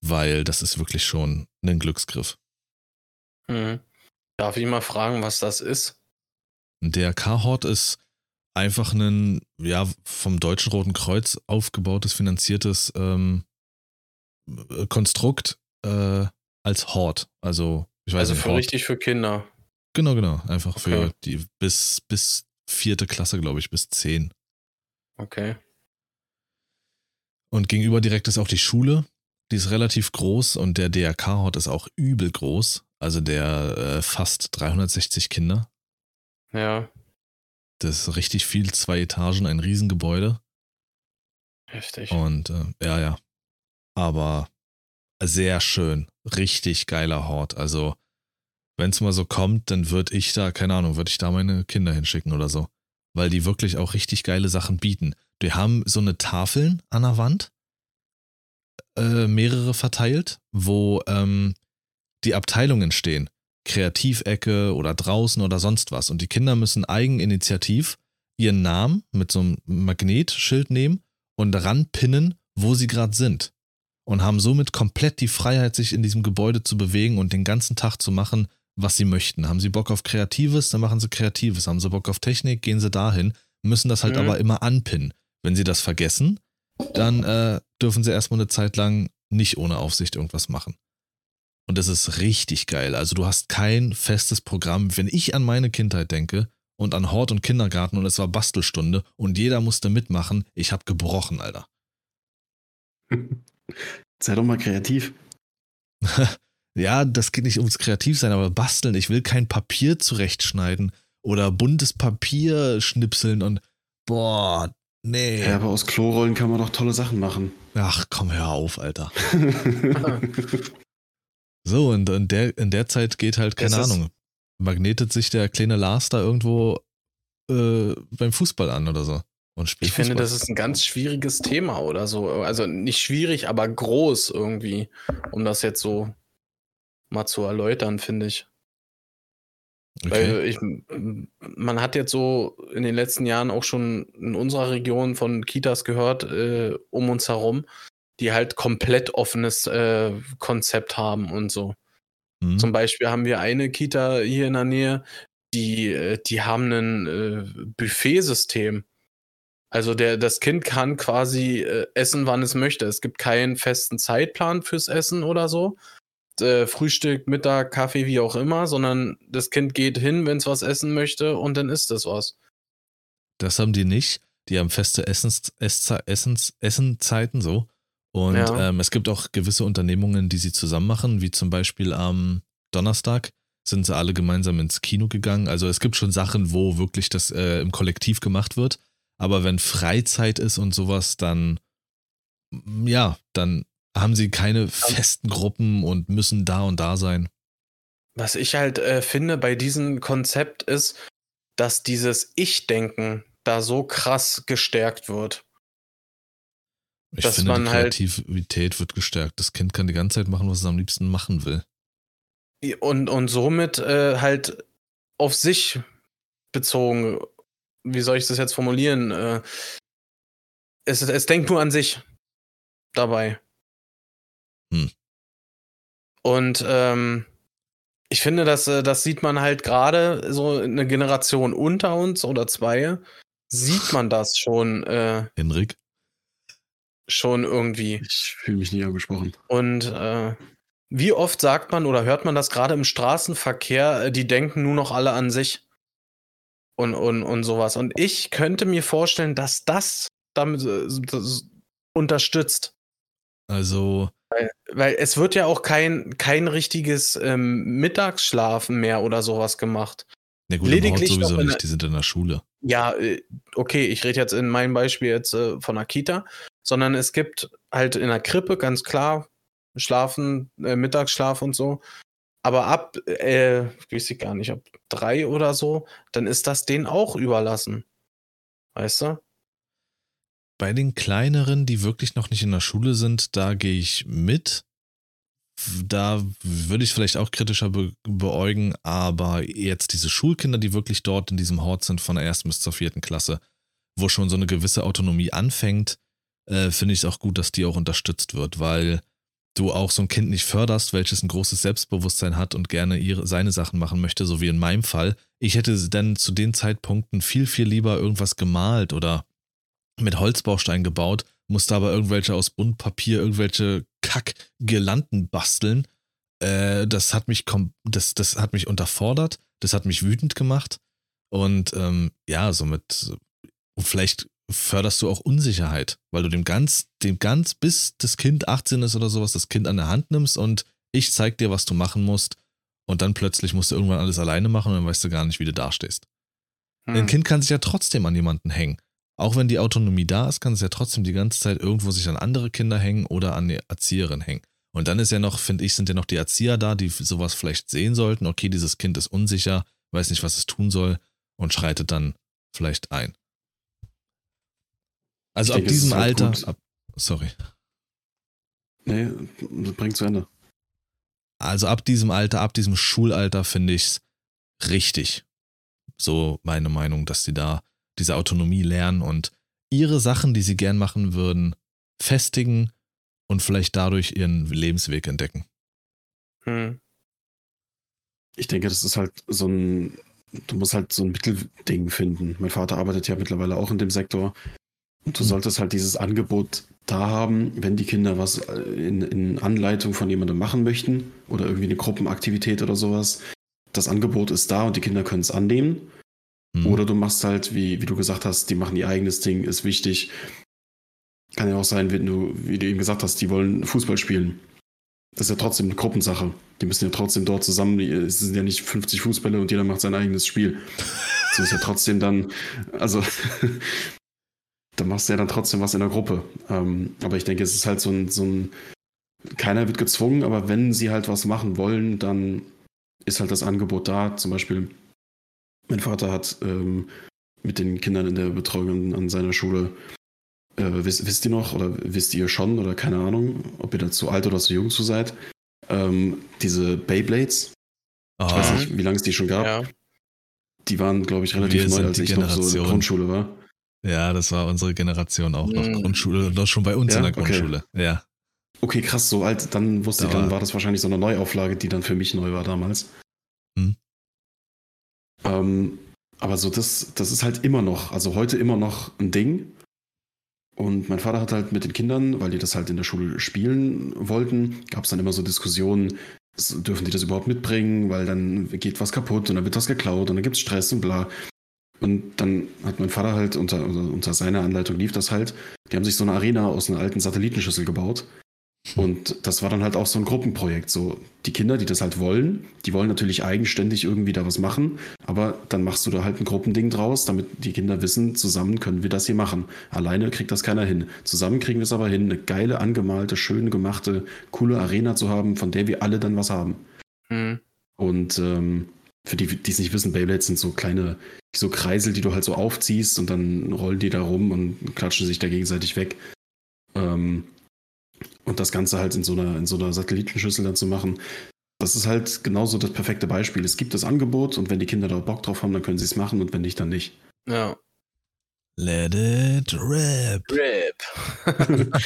weil das ist wirklich schon ein Glücksgriff. Mhm. Darf ich mal fragen, was das ist? Der Carhort ist einfach ein, ja, vom Deutschen Roten Kreuz aufgebautes, finanziertes ähm, Konstrukt äh, als Hort. Also, ich weiß Also nicht, für Hort. richtig für Kinder. Genau, genau. Einfach für Okay. die bis, bis vierte Klasse, glaube ich, bis zehn. Okay. Und gegenüber direkt ist auch die Schule. Die ist relativ groß und der DRK-Hort ist auch übel groß. Also der äh, fast 360 Kinder. Ja, Das ist richtig viel, zwei Etagen, ein Riesengebäude. heftig. Und äh, ja, ja. Aber sehr schön. Richtig geiler Hort. Also, wenn es mal so kommt, dann würde ich da, keine Ahnung, würde ich da meine Kinder hinschicken oder so. Weil die wirklich auch richtig geile Sachen bieten. Die haben so eine Tafeln an der Wand, äh, mehrere verteilt, wo ähm, die Abteilungen stehen. Kreativecke oder draußen oder sonst was. Und die Kinder müssen eigeninitiativ ihren Namen mit so einem Magnetschild nehmen und daran pinnen, wo sie gerade sind. Und haben somit komplett die Freiheit, sich in diesem Gebäude zu bewegen und den ganzen Tag zu machen, was sie möchten. Haben sie Bock auf Kreatives, dann machen sie Kreatives. Haben sie Bock auf Technik, gehen sie dahin, müssen das halt Mhm. aber immer anpinnen. Wenn sie das vergessen, dann äh, dürfen sie erstmal eine Zeit lang nicht ohne Aufsicht irgendwas machen. Und das ist richtig geil. Also du hast kein festes Programm. Wenn ich an meine Kindheit denke und an Hort und Kindergarten und es war Bastelstunde und jeder musste mitmachen, ich hab gebrochen, Alter. Sei doch mal kreativ. ja, das geht nicht ums Kreativsein, aber basteln. Ich will kein Papier zurechtschneiden oder buntes Papier schnipseln und boah, nee. Ja, aber aus Klorollen kann man doch tolle Sachen machen. Ach, komm, hör auf, Alter. So, und in der, in der Zeit geht halt, keine ist- Ahnung, magnetet sich der kleine Lars da irgendwo äh, beim Fußball an oder so. Und spielt Ich finde, Fußball. das ist ein ganz schwieriges Thema oder so. Also nicht schwierig, aber groß irgendwie, um das jetzt so mal zu erläutern, finde ich. okay. Weil ich, man hat jetzt so in den letzten Jahren auch schon in unserer Region von Kitas gehört, äh, um uns herum, die halt komplett offenes äh, Konzept haben und so. Hm. Zum Beispiel haben wir eine Kita hier in der Nähe, die, äh, die haben ein äh, Buffetsystem. Also der, das Kind kann quasi äh, essen, wann es möchte. Es gibt keinen festen Zeitplan fürs Essen oder so. Äh, Frühstück, Mittag, Kaffee, wie auch immer, sondern das Kind geht hin, wenn es was essen möchte und dann isst es was. Das haben die nicht. Die haben feste Essens, Essens, Essenzeiten so. Und Ja. ähm, es gibt auch gewisse Unternehmungen, die sie zusammen machen, wie zum Beispiel am Donnerstag sind sie alle gemeinsam ins Kino gegangen. Also es gibt schon Sachen, wo wirklich das äh, im Kollektiv gemacht wird. Aber wenn Freizeit ist und sowas, dann ja, dann haben sie keine festen Gruppen und müssen da und da sein. Was ich halt äh, finde bei diesem Konzept ist, dass dieses Ich-Denken da so krass gestärkt wird. Ich Dass finde, die man halt- Kreativität wird gestärkt. Das Kind kann die ganze Zeit machen, was es am liebsten machen will. Und, und somit äh, halt auf sich bezogen, wie soll ich das jetzt formulieren? Äh, es, es denkt nur an sich dabei. Hm. Und ähm, ich finde, dass, äh, das sieht man halt gerade so eine Generation unter uns oder zwei, sieht man das schon, äh, Henrik? schon irgendwie. Ich fühle mich nie angesprochen. Und äh, wie oft sagt man oder hört man das gerade im Straßenverkehr, äh, die denken nur noch alle an sich und, und, und sowas. Und ich könnte mir vorstellen, dass das damit äh, das unterstützt. Also, Weil es wird ja auch kein, kein richtiges ähm, Mittagsschlafen mehr oder sowas gemacht. na gut, Lediglich sowieso nicht, die sind in der Schule. Ja, äh, okay, ich rede jetzt in meinem Beispiel jetzt äh, von der Kita, sondern es gibt halt in der Krippe ganz klar Schlafen, äh, Mittagsschlaf und so. Aber ab, äh, weiß ich gar nicht, ab drei oder so, dann ist das denen auch überlassen. Weißt du? Bei den kleineren, die wirklich noch nicht in der Schule sind, da gehe ich mit. Da würde ich vielleicht auch kritischer be beäugen, aber jetzt diese Schulkinder, die wirklich dort in diesem Hort sind von der ersten bis zur vierten Klasse, wo schon so eine gewisse Autonomie anfängt, äh, finde ich es auch gut, dass die auch unterstützt wird, weil du auch so ein Kind nicht förderst, welches ein großes Selbstbewusstsein hat und gerne ihre, seine Sachen machen möchte, so wie in meinem Fall. Ich hätte dann zu den Zeitpunkten viel, viel lieber irgendwas gemalt oder mit Holzbaustein gebaut, musste aber irgendwelche aus Buntpapier, irgendwelche Kack-Girlanden basteln. Äh, das hat mich das, das hat mich unterfordert, das hat mich wütend gemacht. Und ähm, ja, somit, vielleicht förderst du auch Unsicherheit, weil du dem ganz, dem ganz, bis das Kind 18 ist oder sowas, das Kind an der Hand nimmst und ich zeig dir, was du machen musst. Und dann plötzlich musst du irgendwann alles alleine machen und dann weißt du gar nicht, wie du dastehst. Hm. Ein Kind kann sich ja trotzdem an jemanden hängen. Auch wenn die Autonomie da ist, kann es ja trotzdem die ganze Zeit irgendwo sich an andere Kinder hängen oder an die Erzieherin hängen. Und dann ist ja noch, finde ich, sind ja noch die Erzieher da, die sowas vielleicht sehen sollten. Okay, dieses Kind ist unsicher, weiß nicht, was es tun soll und schreitet dann vielleicht ein. Also ab diesem halt Alter. Ab, sorry. Nee, bringt zu Ende. Also ab diesem Alter, ab diesem Schulalter finde ich es richtig. So meine Meinung, dass sie da diese Autonomie lernen und ihre Sachen, die sie gern machen würden, festigen und vielleicht dadurch ihren Lebensweg entdecken. Hm. Ich denke, das ist halt so ein, du musst halt so ein Mittelding finden. Mein Vater arbeitet ja mittlerweile auch in dem Sektor. Und du solltest halt dieses Angebot da haben, wenn die Kinder was in, in Anleitung von jemandem machen möchten oder irgendwie eine Gruppenaktivität oder sowas. Das Angebot ist da und die Kinder können es annehmen. Mhm. Oder du machst halt, wie, wie du gesagt hast, die machen ihr eigenes Ding, ist wichtig. Kann ja auch sein, wenn du, wie du eben gesagt hast, die wollen Fußball spielen. Das ist ja trotzdem eine Gruppensache. Die müssen ja trotzdem dort zusammen, es sind ja nicht 50 Fußbälle und jeder macht sein eigenes Spiel. So ist ja trotzdem dann, also da machst du ja dann trotzdem was in der Gruppe. Ähm, aber ich denke, es ist halt so ein, so ein, keiner wird gezwungen, aber wenn sie halt was machen wollen, dann ist halt das Angebot da. Zum Beispiel, mein Vater hat ähm, mit den Kindern in der Betreuung an seiner Schule, äh, wisst, wisst, ihr noch oder wisst ihr schon oder keine Ahnung, ob ihr da zu alt oder zu jung zu seid, ähm, diese Beyblades, Aha. ich weiß nicht, wie lange es die schon gab, ja. die waren, glaube ich, relativ neu, als ich Generation. noch so in der Grundschule war. Ja, das war unsere Generation auch noch. Mhm. Grundschule, doch schon bei uns ja? in der Grundschule. Okay. Ja. Okay, krass, so alt, dann wusste da ich, dann war das wahrscheinlich so eine Neuauflage, die dann für mich neu war damals. Mhm. Ähm, aber so, das, das ist halt immer noch, also heute immer noch ein Ding. Und mein Vater hat halt mit den Kindern, weil die das halt in der Schule spielen wollten, gab es dann immer so Diskussionen, dürfen die das überhaupt mitbringen, weil dann geht was kaputt und dann wird was geklaut und dann gibt es Stress und bla. Und dann hat mein Vater halt unter, unter seiner Anleitung lief das halt. Die haben sich so eine Arena aus einer alten Satellitenschüssel gebaut. Und das war dann halt auch so ein Gruppenprojekt. So, die Kinder, die das halt wollen, die wollen natürlich eigenständig irgendwie da was machen, aber dann machst du da halt ein Gruppending draus, damit die Kinder wissen, zusammen können wir das hier machen. Alleine kriegt das keiner hin. Zusammen kriegen wir es aber hin, eine geile, angemalte, schön gemachte, coole Arena zu haben, von der wir alle dann was haben. Mhm. Und ähm, für die, die es nicht wissen, Beyblades sind so kleine, so Kreisel, die du halt so aufziehst und dann rollen die da rum und klatschen sich da gegenseitig weg. Ähm, und das Ganze halt in so einer, in so einer Satellitenschüssel dann zu machen, das ist halt genauso das perfekte Beispiel. Es gibt das Angebot und wenn die Kinder da Bock drauf haben, dann können sie es machen und wenn nicht, dann nicht. Ja. Let it rip. Rip.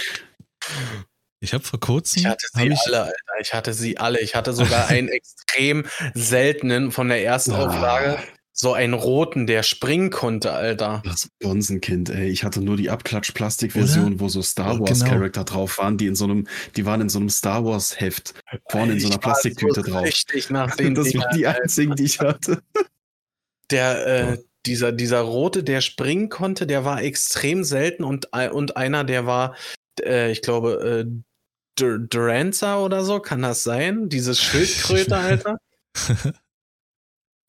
Ich habe vor kurzem. Ich hatte sie ich alle, Alter. Ich hatte sie alle. Ich hatte sogar einen extrem seltenen von der ersten ah. Auflage. So einen roten, der springen konnte, Alter. Das Bonsenkind, ey. Ich hatte nur die Abklatsch-Plastik-Version, wo so Star Wars-Charakter genau. drauf waren, die in so einem, die waren in so einem Star Wars-Heft vorne in so einer Plastiktüte so drauf. Richtig nach den Das waren die einzigen, die ich hatte. Der, äh, dieser, dieser rote, der springen konnte, der war extrem selten und, und einer, der war, äh, ich glaube, äh, Duranza oder so, kann das sein? Dieses Schildkröte, Alter?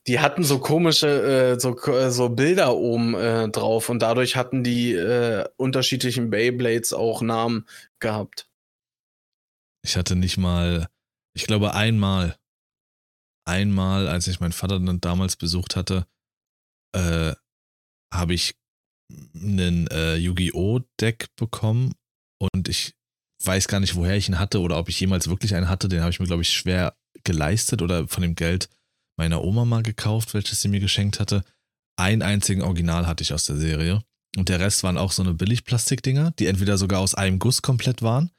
die hatten so komische äh, so, äh, so Bilder oben äh, drauf und dadurch hatten die äh, unterschiedlichen Beyblades auch Namen gehabt. Ich hatte nicht mal, ich glaube einmal, einmal, als ich meinen Vater dann damals besucht hatte, äh, habe ich einen äh, Yu-Gi-Oh! Deck bekommen und ich weiß gar nicht, woher ich ihn hatte oder ob ich jemals wirklich einen hatte. Den habe ich mir, glaube ich, schwer geleistet oder von dem Geld meiner Oma mal gekauft, welches sie mir geschenkt hatte. Einen einzigen Original hatte ich aus der Serie. Und der Rest waren auch so eine Billigplastikdinger, die entweder sogar aus einem Guss komplett waren.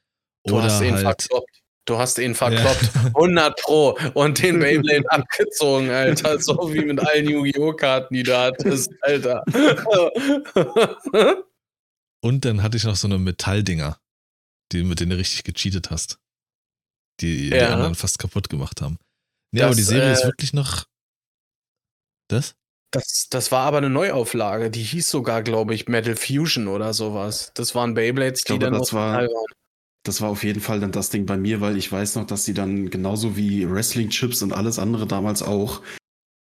Du oder hast ihn halt, verkloppt. Du hast ihn verkloppt. Ja. 100 Pro. Und den Beyblade abgezogen, Alter. So wie mit allen Yu-Gi-Oh! Karten, die du hattest, Alter. Und dann hatte ich noch so eine Metalldinger, die, mit denen du richtig gecheatet hast. Die ja. die anderen fast kaputt gemacht haben. Nee, das, aber die Serie äh, ist wirklich noch. Das? Das, das war aber eine Neuauflage. Die hieß sogar, glaube ich, Metal Fusion oder sowas. Das waren Beyblades, die glaube, dann das war, waren. Das war auf jeden Fall dann das Ding bei mir, weil ich weiß noch, dass die dann genauso wie Wrestling-Chips und alles andere damals auch,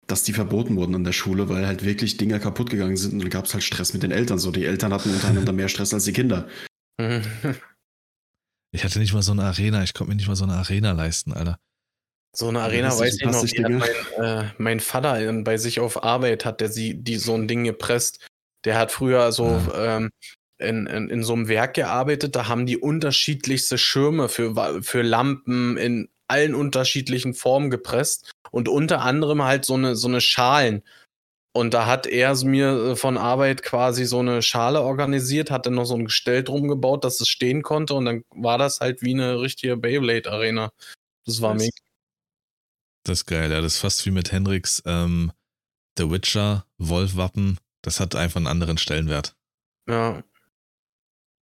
dass die verboten wurden in der Schule, weil halt wirklich Dinger kaputt gegangen sind und dann gab es halt Stress mit den Eltern. So, die Eltern hatten untereinander mehr Stress als die Kinder. ich hatte nicht mal so eine Arena, ich konnte mir nicht mal so eine Arena leisten, Alter. So eine Arena weiß ich noch, die mein, äh, mein Vater bei sich auf Arbeit hat der sie die so ein Ding gepresst. Der hat früher so ja. ähm, in, in, in so einem Werk gearbeitet, da haben die unterschiedlichste Schirme für, für Lampen in allen unterschiedlichen Formen gepresst und unter anderem halt so eine, so eine Schalen. Und da hat er mir von Arbeit quasi so eine Schale organisiert, hat dann noch so ein Gestell drum gebaut, dass es stehen konnte und dann war das halt wie eine richtige Beyblade-Arena. Das war mega. Das ist geil, ja. Das ist fast wie mit Hendrix ähm, The Witcher, Wolf-Wappen. Das hat einfach einen anderen Stellenwert. Ja.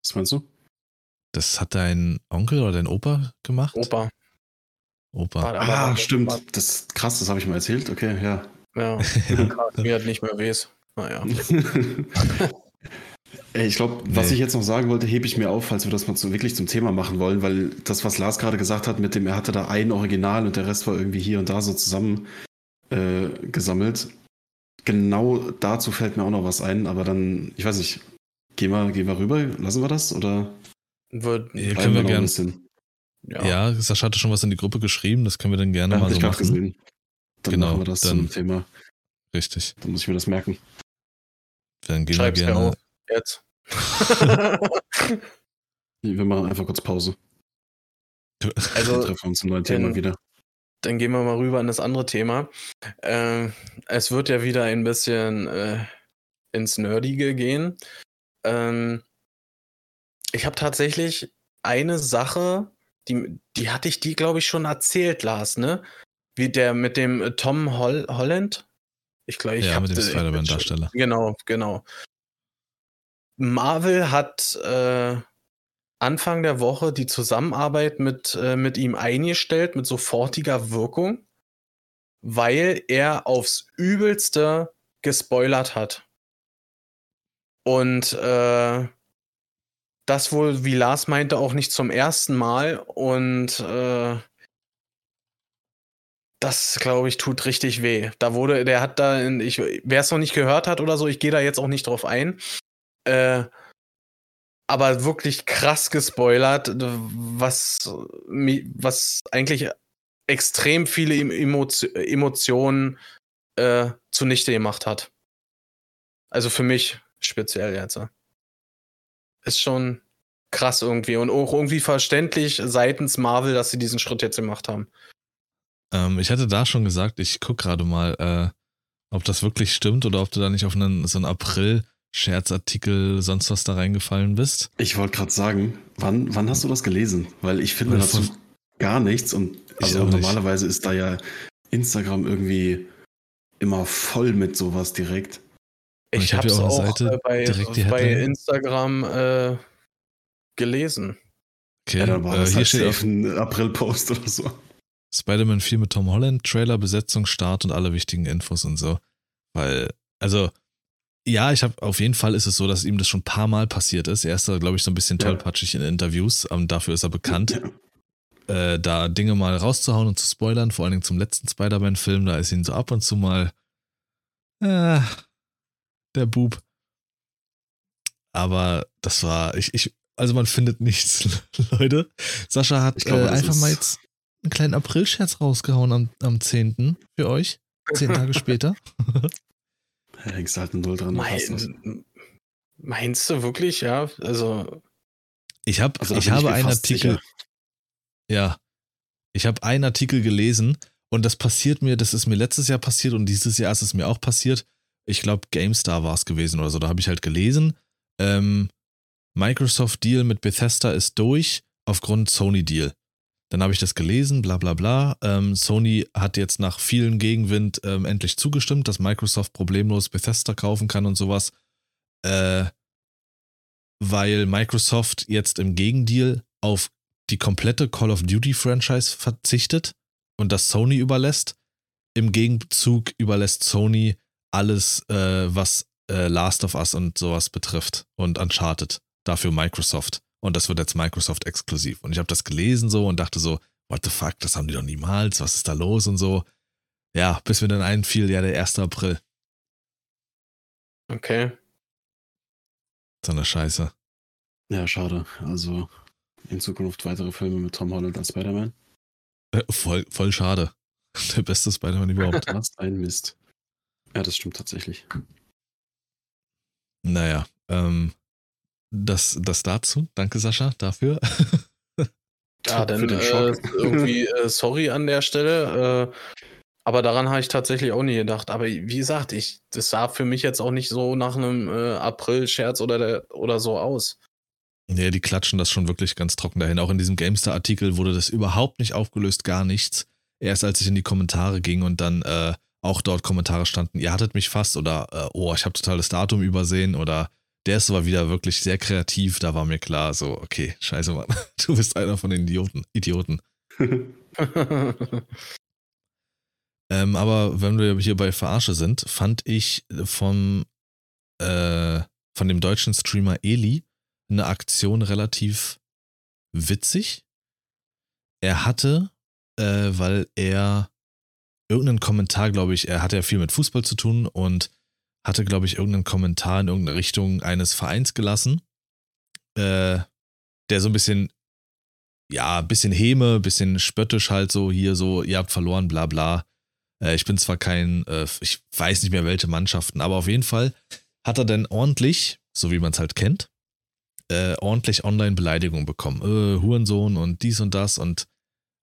Was meinst du? Das hat dein Onkel oder dein Opa gemacht? Opa. Opa. ah, stimmt. Das ist krass, das habe ich mal erzählt. Okay, ja. Ja, mir hat nicht mehr wehs. Naja. Ich glaube, was nee. ich jetzt noch sagen wollte, hebe ich mir auf, falls wir das mal so wirklich zum Thema machen wollen, weil das, was Lars gerade gesagt hat, mit dem er hatte da ein Original und der Rest war irgendwie hier und da so zusammen äh, gesammelt. Genau dazu fällt mir auch noch was ein, aber dann, ich weiß nicht, gehen wir, gehen wir rüber, lassen wir das oder? Wird, ja, können wir, wir gerne. Ja. ja, Sascha hatte schon was in die Gruppe geschrieben, das können wir dann gerne ja, mal so machen. Gesehen. Dann genau, machen wir das dann, zum Thema. Richtig. Dann muss ich mir das merken. Dann gehen Schreib's wir gerne jetzt. wir machen einfach kurz Pause. Also, wir treffen uns im neuen Thema wieder. Dann gehen wir mal rüber in das andere Thema. Äh, es wird ja wieder ein bisschen äh, ins Nerdige gehen. Ähm, ich habe tatsächlich eine Sache, die, die hatte ich die, glaube ich, schon erzählt, Lars, ne? Wie der mit dem Tom Hol Holland. Ich glaube, ich ja, habe mit dem Spider-Man-Darsteller. Genau, genau. Marvel hat äh, Anfang der Woche die Zusammenarbeit mit, äh, mit ihm eingestellt, mit sofortiger Wirkung, weil er aufs Übelste gespoilert hat. Und äh, das wohl, wie Lars meinte, auch nicht zum ersten Mal. Und äh, das, glaube ich, tut richtig weh. Da wurde, der hat da, wer es noch nicht gehört hat oder so, ich gehe da jetzt auch nicht drauf ein. Äh, aber wirklich krass gespoilert, was, was eigentlich extrem viele Emotionen äh, zunichte gemacht hat. Also für mich speziell jetzt. Ist schon krass irgendwie und auch irgendwie verständlich seitens Marvel, dass sie diesen Schritt jetzt gemacht haben. Ähm, ich hatte da schon gesagt, ich gucke gerade mal, äh, ob das wirklich stimmt oder ob du da nicht auf einen, so einen April Scherzartikel, sonst was da reingefallen bist. Ich wollte gerade sagen, wann, wann hast du das gelesen? Weil ich finde Weil dazu gar nichts und also normalerweise ist da ja Instagram irgendwie immer voll mit sowas direkt. Ich, ich habe es auch Seite bei, bei Instagram äh, gelesen. Okay, ja, dann war äh, das hier steht auf ein April-Post oder so. Spider-Man 4 mit Tom Holland, Trailer, Besetzung, Start und alle wichtigen Infos und so. Weil, also, ja, ich habe auf jeden Fall ist es so, dass ihm das schon ein paar Mal passiert ist. Er ist da, glaube ich, so ein bisschen ja. tollpatschig in Interviews. Um, dafür ist er bekannt. Ja. Äh, da Dinge mal rauszuhauen und zu spoilern, vor allen Dingen zum letzten Spider-Man-Film, da ist ihn so ab und zu mal Äh, der Bub. Aber das war, ich, ich, also man findet nichts, Leute. Sascha hat glaube, äh, einfach mal jetzt einen kleinen April-Scherz rausgehauen am, am 10. für euch. Zehn Tage später. Da hängst du halt eine Null dran. Mein, meinst du wirklich, ja? Also, Ich, hab, Also ich habe einen Artikel, sicher. ja, ich habe einen Artikel gelesen und das passiert mir, das ist mir letztes Jahr passiert und dieses Jahr ist es mir auch passiert. Ich glaube, GameStar war es gewesen oder so. Da habe ich halt gelesen, ähm, Microsoft Deal mit Bethesda ist durch aufgrund Sony Deal. Dann habe ich das gelesen, bla bla bla. Ähm, Sony hat jetzt nach vielen Gegenwind ähm, endlich zugestimmt, dass Microsoft problemlos Bethesda kaufen kann und sowas. Äh, weil Microsoft jetzt im Gegendeal auf die komplette Call of Duty Franchise verzichtet und das Sony überlässt. Im Gegenzug überlässt Sony alles, äh, was äh, Last of Us und sowas betrifft und Uncharted. Dafür Microsoft. Und das wird jetzt Microsoft exklusiv. Und ich habe das gelesen so und dachte so, what the fuck, das haben die doch niemals, was ist da los und so. Ja, bis mir dann einfiel, ja, der 1. April. okay. So eine Scheiße. Ja, schade. Also in Zukunft weitere Filme mit Tom Holland als Spider-Man. Äh, voll, voll schade. Der beste Spider-Man überhaupt. Was ein Mist. Ja, das stimmt tatsächlich. Naja, ähm, das, das dazu. Danke, Sascha, dafür. Ja, dann äh, irgendwie äh, sorry an der Stelle. Äh, aber daran habe ich tatsächlich auch nie gedacht. Aber wie gesagt, ich, das sah für mich jetzt auch nicht so nach einem äh, April-Scherz oder, der- oder so aus. Nee, die klatschen das schon wirklich ganz trocken dahin. Auch in diesem GameStar-Artikel wurde das überhaupt nicht aufgelöst, gar nichts. Erst als ich in die Kommentare ging und dann äh, auch dort Kommentare standen, ihr hattet mich fast oder äh, oh, ich habe total das Datum übersehen oder der ist aber wieder wirklich sehr kreativ, da war mir klar, so, okay, scheiße, Mann, du bist einer von den Idioten. Idioten. Ähm, aber wenn wir hier bei Verarsche sind, fand ich vom, äh, von dem deutschen Streamer Eli eine Aktion relativ witzig. Er hatte, äh, weil er irgendeinen Kommentar, glaube ich, er hatte ja viel mit Fußball zu tun und hatte, glaube ich, irgendeinen Kommentar in irgendeine Richtung eines Vereins gelassen, äh, der so ein bisschen, ja, ein bisschen Häme, ein bisschen spöttisch halt so hier so, ihr habt verloren, bla bla. Äh, ich bin zwar kein, äh, ich weiß nicht mehr welche Mannschaften, aber auf jeden Fall hat er dann ordentlich, so wie man es halt kennt, äh, ordentlich Online-Beleidigung bekommen. Äh, Hurensohn und dies und das und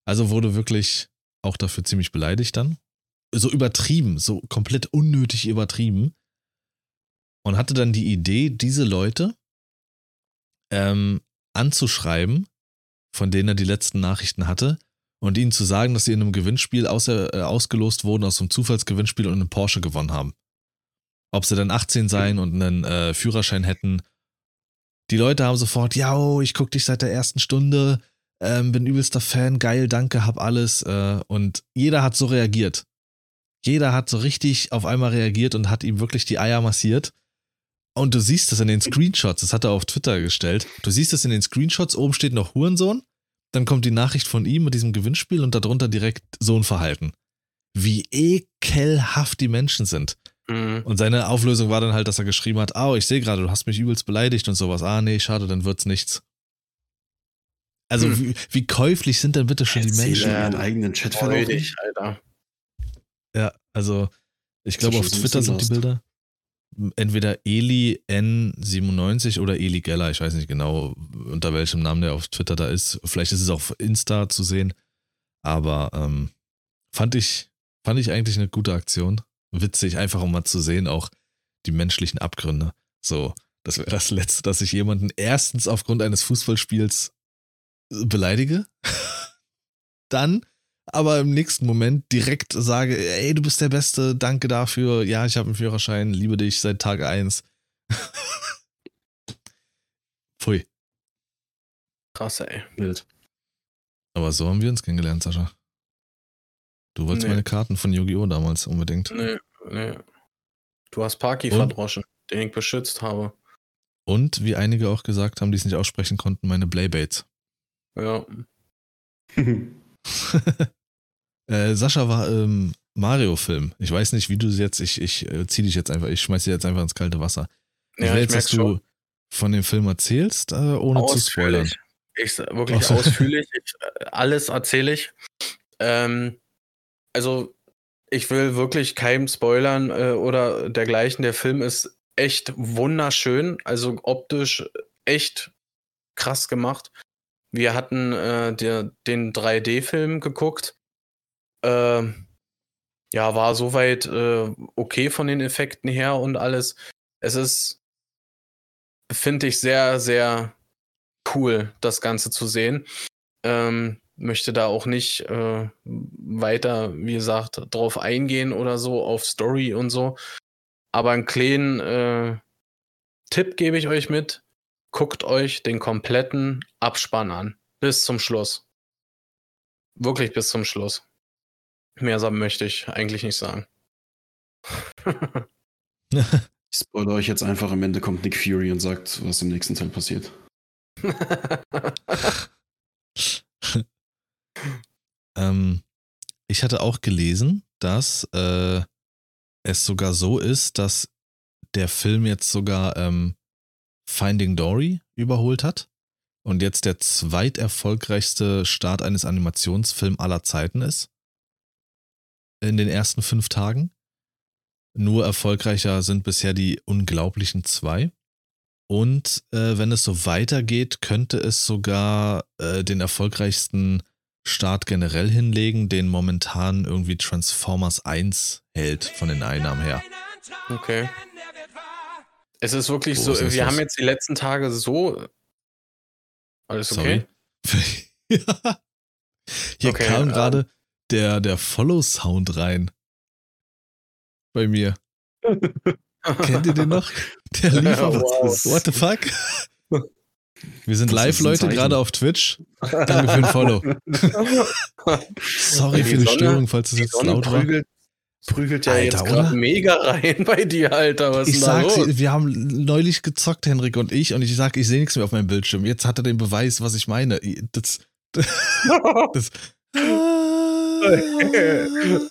also wurde wirklich auch dafür ziemlich beleidigt dann. So übertrieben, so komplett unnötig übertrieben. Und hatte dann die Idee, diese Leute ähm, anzuschreiben, von denen er die letzten Nachrichten hatte, und ihnen zu sagen, dass sie in einem Gewinnspiel außer, äh, ausgelost wurden aus einem Zufallsgewinnspiel und einen Porsche gewonnen haben. Ob sie dann 18 seien und einen äh, Führerschein hätten. Die Leute haben sofort, ja, oh, ich guck dich seit der ersten Stunde, ähm, bin übelster Fan, geil, danke, hab alles. Äh, und jeder hat so reagiert. Jeder hat so richtig auf einmal reagiert und hat ihm wirklich die Eier massiert. Und du siehst das in den Screenshots, das hat er auf Twitter gestellt. Du siehst das in den Screenshots, oben steht noch Hurensohn, dann kommt die Nachricht von ihm mit diesem Gewinnspiel und darunter direkt Sohnverhalten. Wie ekelhaft die Menschen sind. Mhm. Und seine Auflösung war dann halt, dass er geschrieben hat, oh, ich sehe gerade, du hast mich übelst beleidigt und sowas. Ah, nee, schade, dann wird's nichts. Also Hm. wie, wie käuflich sind denn bitte schon die Erzähl Menschen? schon ihren eigenen Freudig, nicht. Alter. Ja, also ich ja glaube auf Twitter sind die. Bilder entweder Eli N97 oder Eli Geller, ich weiß nicht genau, unter welchem Namen der auf Twitter da ist. Vielleicht ist es auf Insta zu sehen, aber ähm, fand ich fand ich eigentlich eine gute Aktion. Witzig, einfach um mal zu sehen, auch die menschlichen Abgründe. So, das wäre das Letzte, dass ich jemanden erstens aufgrund eines Fußballspiels beleidige, dann aber im nächsten Moment direkt sage, ey, du bist der Beste, danke dafür, ja, ich habe einen Führerschein, liebe dich seit Tag 1. Pfui. Krass, ey. Wild. Aber so haben wir uns kennengelernt, Sascha. Du wolltest Nee. meine Karten von Yu-Gi-Oh! damals unbedingt. Nee, nee. Du hast Parky Und? verdroschen, den ich beschützt habe. Und wie einige auch gesagt haben, die es nicht aussprechen konnten, meine Playbaits. Ja. äh, Sascha war ähm, Mario-Film. Ich weiß nicht, wie du jetzt, ich, ich äh, zieh dich jetzt einfach, ich schmeiß dich jetzt einfach ins kalte Wasser. Ich Ja, will jetzt, dass du schon. von dem Film erzählst, äh, ohne zu spoilern. Ich, wirklich so. ausführlich. Ich, äh, alles erzähle ich. Ähm, also, ich will wirklich keinem spoilern äh, oder dergleichen. Der Film ist echt wunderschön. Also optisch echt krass gemacht. Wir hatten äh, der, den 3D-Film geguckt. Ähm, ja, war soweit äh, okay von den Effekten her und alles. Es ist, finde ich, sehr, sehr cool, das Ganze zu sehen. Ähm, möchte da auch nicht äh, weiter, wie gesagt, drauf eingehen oder so, auf Story und so. Aber einen kleinen äh, Tipp gebe ich euch mit. Guckt euch den kompletten Abspann an. Bis zum Schluss. Wirklich bis zum Schluss. Mehr möchte ich eigentlich nicht sagen. Ich spoilere euch jetzt einfach, am Ende kommt Nick Fury und sagt, was im nächsten Teil passiert. ähm, ich hatte auch gelesen, dass äh, es sogar so ist, dass der Film jetzt sogar ähm, Finding Dory überholt hat und jetzt der zweiterfolgreichste Start eines Animationsfilms aller Zeiten ist. In den ersten fünf Tagen. Nur erfolgreicher sind bisher die unglaublichen zwei. Und äh, wenn es so weitergeht, könnte es sogar äh, den erfolgreichsten Start generell hinlegen, den momentan irgendwie Transformers 1 hält von den Einnahmen her. Okay. Es ist wirklich Wo so, ist wir haben jetzt die letzten Tage so. Alles okay? Ja. Hier Okay, kam ähm, gerade der, der Follow-Sound rein. Bei mir. Kennt ihr den noch? Der lief auf. Wow. What the fuck? Wir sind Das live, Leute, gerade auf Twitch. Danke für den Follow. Sorry Die für die Sonne- Störung, falls es jetzt Sonne laut war. prügelt, prügelt ja Alter, jetzt gerade mega rein bei dir, Alter. Was Ich los? wir haben neulich gezockt, Henrik und ich, und ich sag, ich sehe nichts mehr auf meinem Bildschirm. Jetzt hat er den Beweis, was ich meine. Das. das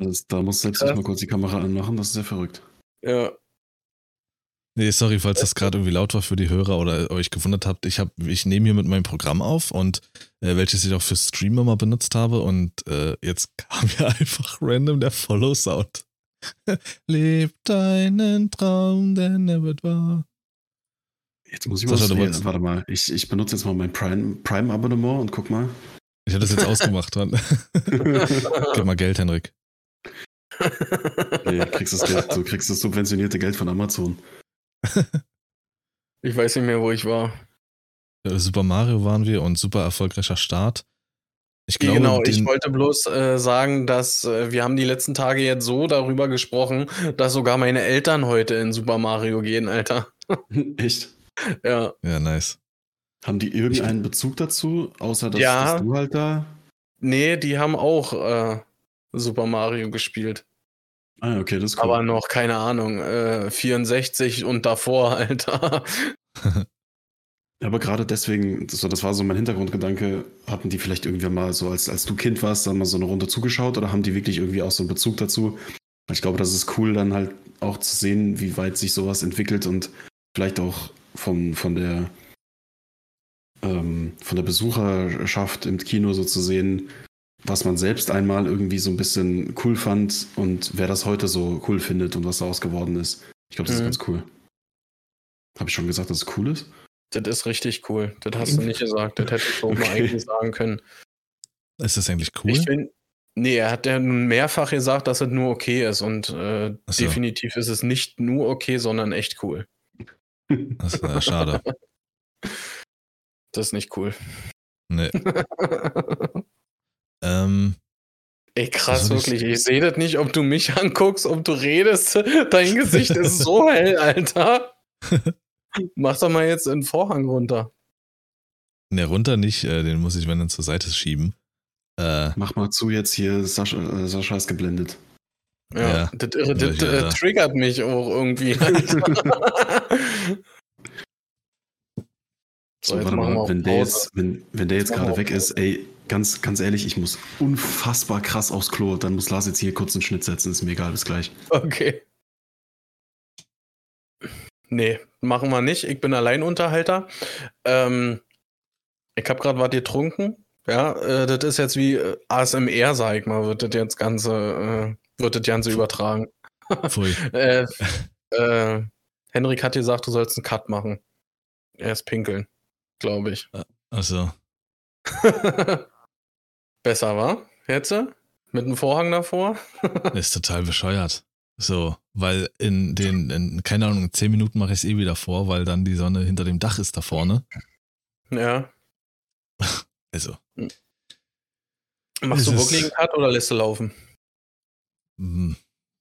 Also, da muss selbst ich mal kurz die Kamera anmachen, das ist sehr verrückt. ja. nee, sorry, falls das gerade irgendwie laut war für die Hörer oder euch gewundert habt. Ich, hab, ich nehme hier mit meinem Programm auf und äh, welches ich auch für Streamer mal benutzt habe und äh, jetzt kam mir einfach random der Follow-Sound. Leb deinen Traum, denn er wird wahr. Jetzt muss ich mal. Sascha, warte mal, ich, ich benutze jetzt mal mein Prime- Prime-Abonnement und guck mal. Ich hatte das jetzt ausgemacht, Mann. Gib mal Geld, Henrik. Nee, kriegst das Geld, du kriegst das subventionierte Geld von Amazon. Ich weiß nicht mehr, wo ich war. Super Mario waren wir und super erfolgreicher Start. Ich glaube, genau, ich wollte bloß äh, sagen, dass äh, wir haben die letzten Tage jetzt so darüber gesprochen, dass sogar meine Eltern heute in Super Mario gehen, Alter. Echt? Ja. ja, nice. Haben die irgendeinen Bezug dazu, außer dass, Ja. dass du halt da. Nee, die haben auch äh, Super Mario gespielt. Ah, okay, das ist cool. Aber noch, keine Ahnung, äh, 64 und davor, Alter. Ja, aber gerade deswegen, das war, das war so mein Hintergrundgedanke, hatten die vielleicht irgendwann mal so, als, als du Kind warst, dann mal so eine Runde zugeschaut oder haben die wirklich irgendwie auch so einen Bezug dazu? Ich glaube, das ist cool, dann halt auch zu sehen, wie weit sich sowas entwickelt und vielleicht auch von, von der ähm, von der Besucherschaft im Kino so zu sehen, was man selbst einmal irgendwie so ein bisschen cool fand und wer das heute so cool findet und was daraus geworden ist. Ich glaube, das Mhm. ist ganz cool. Habe ich schon gesagt, dass es cool ist? Das ist richtig cool. Das hast du nicht gesagt. Das hätte ich so mal Okay. eigentlich sagen können. Ist das eigentlich cool? Ich find, nee, er hat ja nun mehrfach gesagt, dass es nur okay ist. Und äh, so. definitiv ist es nicht nur okay, sondern echt cool. Das ist äh, schade. Das ist nicht cool. Nee. Ähm, Ey, krass, soll ich- wirklich. Ich sehe das nicht, ob du mich anguckst, ob du redest. Dein Gesicht ist so hell, Alter. Mach doch mal jetzt den Vorhang runter. ne, runter nicht, äh, den muss ich, wenn dann zur Seite schieben. Äh, Mach mal zu, jetzt hier, Sascha, äh, Sascha ist geblendet. Ja, Ja. das, das, Ja, äh, triggert mich auch irgendwie. So, warte mal, wenn der jetzt, wenn, wenn der jetzt gerade weg ist, ey, ganz, ganz ehrlich, ich muss unfassbar krass aufs Klo. Dann muss Lars jetzt hier kurz einen Schnitt setzen. Ist mir egal, bis gleich. Okay. Nee, machen wir nicht. Ich bin Alleinunterhalter. Ähm, ich habe gerade was getrunken. Ja, äh, das ist jetzt wie äh, ASMR, sag ich mal, wird das jetzt Ganze, äh, wird das Ganze übertragen. Pfui. äh, äh, Henrik hat gesagt, du sollst einen Cut machen. Erst pinkeln, glaube ich. Also, Besser, war? Jetzt? Mit einem Vorhang davor? ist total bescheuert. So, weil in den, in, keine Ahnung, in zehn Minuten mache ich es eh wieder vor, weil dann die Sonne hinter dem Dach ist da vorne. Ja. Also, Machst du wirklich einen Cut oder lässt du laufen? mm,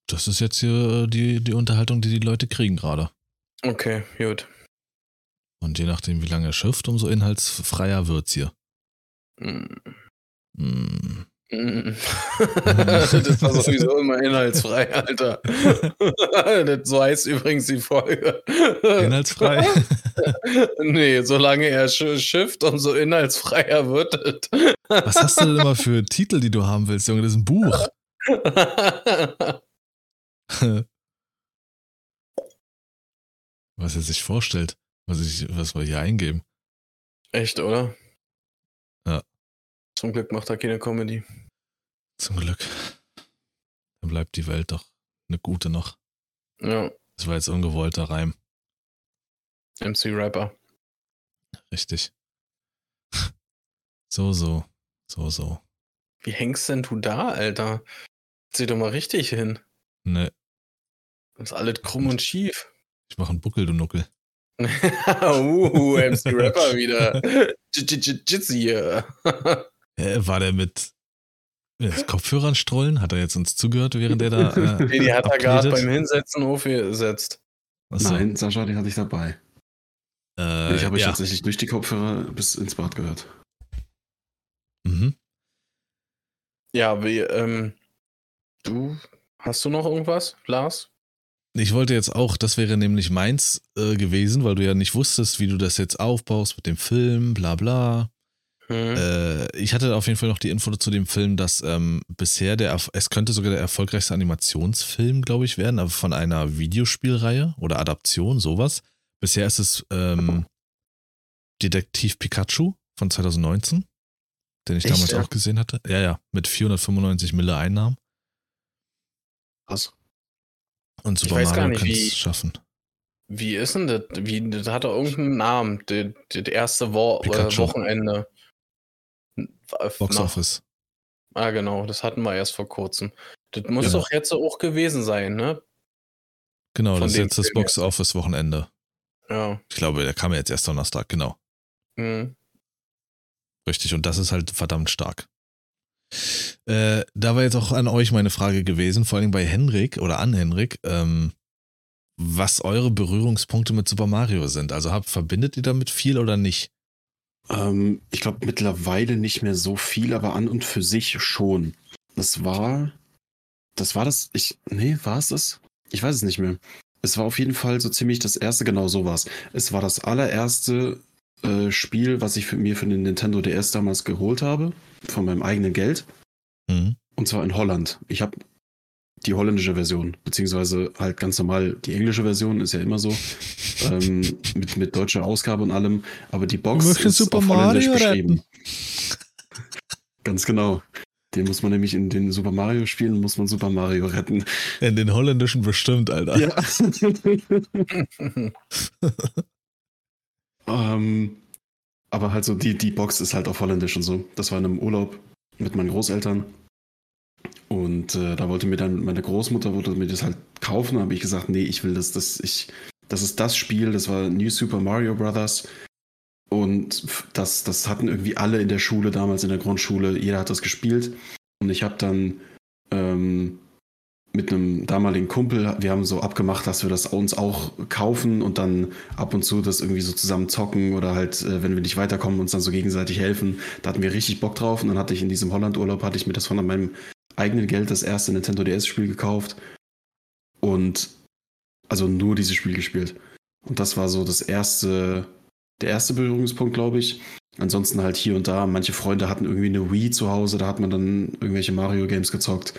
das ist jetzt hier die, die Unterhaltung, die die Leute kriegen gerade. Okay, gut. Und je nachdem, wie lange er schifft, umso inhaltsfreier wird's hier. Mm. Mm. Mm. das war sowieso immer inhaltsfrei, Alter. so heißt übrigens die Folge. Inhaltsfrei? nee, solange er sch schifft, umso inhaltsfreier wird es. Was hast du denn immer für Titel, die du haben willst, Junge? Das ist ein Buch. was er sich vorstellt, was, ich, was wir hier eingeben. Echt, oder? Ja. Zum Glück macht er keine Comedy. Zum Glück. Dann bleibt die Welt doch eine gute noch. Ja, Das war jetzt ungewollter Reim. MC Rapper. Richtig. So, so. So, so. Wie hängst denn du da, Alter? Zieh doch mal richtig hin. Ne, Das ist alles krumm und schief. ich mach einen Buckel, du Nuckel. Uh, MC Rapper wieder. Jitsi hier. Äh, war der mit, mit Kopfhörern strollen? Hat er jetzt uns zugehört, während er da. Äh, Nee, die hat er gerade beim Hinsetzen aufgesetzt. Achso, Nein, Sascha, den hatte ich dabei. Äh, ich habe euch ja. tatsächlich durch die Kopfhörer bis ins Bad gehört. Mhm. Ja, wie, ähm, du, hast du noch irgendwas, Lars? Ich wollte jetzt auch, das wäre nämlich meins äh, gewesen, weil du ja nicht wusstest, wie du das jetzt aufbaust mit dem Film, bla bla. Hm. Äh, ich hatte auf jeden Fall noch die Info zu dem Film, dass ähm, bisher der, es könnte sogar der erfolgreichste Animationsfilm, glaube ich, werden, aber von einer Videospielreihe oder Adaption, sowas. Bisher ist es ähm, Detektiv Pikachu von 2019, den ich Echt, damals ja? auch gesehen hatte. Ja, ja, mit 495 Mille Einnahmen. Was? Und Ich Super Mario kann wie- es schaffen. Wie ist denn das? Wie, das hat doch irgendeinen Namen, das, erste Wo äh, Pikachu. Wochenende. Äh, Box nach- Office. Ah, genau, das hatten wir erst vor kurzem. Das muss Genau. doch jetzt auch gewesen sein, ne? Genau, Von das ist jetzt das Box Office Wochenende. Ja. Ich glaube, der kam jetzt erst Donnerstag, genau. Hm. Richtig, und das ist halt verdammt stark. Äh, da war jetzt auch an euch meine Frage gewesen, vor allem bei Henrik oder an Henrik, ähm, was eure Berührungspunkte mit Super Mario sind. Also habt, verbindet ihr damit viel oder nicht? Ähm, ich glaube mittlerweile nicht mehr so viel, aber an und für sich schon. Das war. Das war das. Ich. Nee, war es das? Ich weiß es nicht mehr. Es war auf jeden Fall so ziemlich das erste, genau so war es. Es war das allererste äh, Spiel, was ich für mir für den Nintendo DS damals geholt habe. Von meinem eigenen Geld. Mhm. Und zwar in Holland. Ich habe die holländische Version, beziehungsweise halt ganz normal die englische Version, ist ja immer so. ähm, mit, mit deutscher Ausgabe und allem. Aber die Box ist Super auf Holländisch Mario beschrieben. Ganz genau. Den muss man nämlich in den Super Mario spielen, muss man Super Mario retten. In den holländischen bestimmt, Alter. Ja. ähm, aber halt so, die, die Box ist halt auf Holländisch und so. Das war in einem Urlaub mit meinen Großeltern. Und äh, da wollte mir dann, meine Großmutter wollte mir das halt kaufen. Habe ich gesagt, nee, ich will das, das, ich, das ist das Spiel, das war New Super Mario Brothers. Und das, das hatten irgendwie alle in der Schule, damals in der Grundschule, jeder hat das gespielt. Und ich habe dann ähm, mit einem damaligen Kumpel, wir haben so abgemacht, dass wir das uns auch kaufen und dann ab und zu das irgendwie so zusammen zocken oder halt, äh, wenn wir nicht weiterkommen, uns dann so gegenseitig helfen. Da hatten wir richtig Bock drauf und dann hatte ich in diesem Holland-Urlaub, hatte ich mir das von meinem eigenen Geld das erste Nintendo DS-Spiel gekauft und also nur dieses Spiel gespielt. Und das war so das erste, der erste Berührungspunkt, glaube ich. Ansonsten halt hier und da. Manche Freunde hatten irgendwie eine Wii zu Hause, da hat man dann irgendwelche Mario-Games gezockt.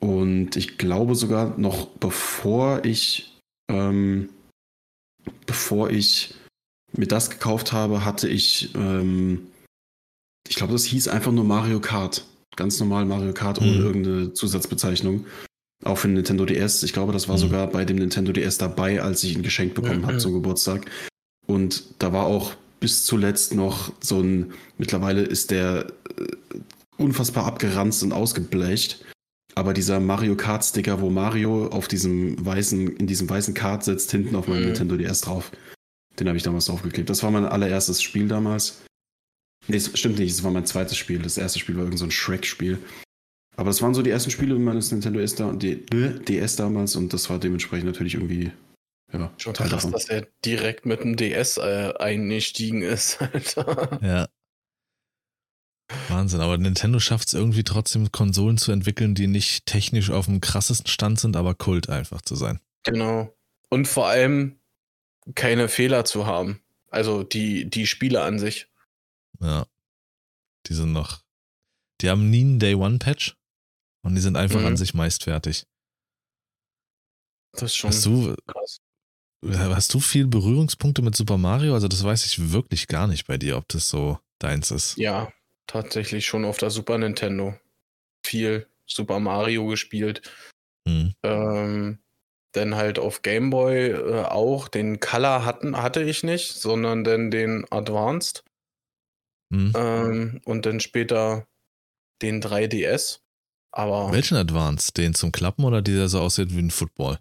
Und ich glaube sogar noch bevor ich, ähm, bevor ich mir das gekauft habe, hatte ich, ähm, ich glaube, das hieß einfach nur Mario Kart. Ganz normal Mario Kart ohne Mhm. irgendeine Zusatzbezeichnung. Auch für den Nintendo DS. Ich glaube, das war Mhm. sogar bei dem Nintendo DS dabei, als ich ihn geschenkt bekommen habe Mhm. zum Geburtstag. Und da war auch bis zuletzt noch so ein, mittlerweile ist der äh, unfassbar abgeranzt und ausgeblecht. Aber dieser Mario Kart Sticker, wo Mario auf diesem weißen, in diesem weißen Kart sitzt, hinten auf meinem Mhm. Nintendo DS drauf. Den habe ich damals draufgeklebt. Das war mein allererstes Spiel damals. Nee, es stimmt nicht, es war mein zweites Spiel. Das erste Spiel war irgend so ein Shrek-Spiel. Aber das waren so die ersten Spiele meines Nintendo DS, da, DS damals und das war dementsprechend natürlich irgendwie ja, Schon Teil krass, davon. dass er direkt mit dem DS äh, eingestiegen ist, Alter. Ja. Wahnsinn, aber Nintendo schafft es irgendwie trotzdem, Konsolen zu entwickeln, die nicht technisch auf dem krassesten Stand sind, aber Kult einfach zu sein. Genau. Und vor allem keine Fehler zu haben. Also die, die Spiele an sich. Ja. Die sind noch. Die haben nie einen Day-One-Patch und die sind einfach Mhm. an sich meist fertig. Das ist schon Hast du, krass. hast du viel Berührungspunkte mit Super Mario? Also, das weiß ich wirklich gar nicht bei dir, ob das so deins ist. Ja, tatsächlich schon auf der Super Nintendo. Viel Super Mario gespielt. Hm. Ähm, dann halt auf Game Boy äh, auch. Den Color hatten, hatte ich nicht, sondern dann den Advanced. Hm. Ähm, und dann später den 3DS. Aber Welchen Advance? Den zum Klappen oder der so aussieht wie ein Football?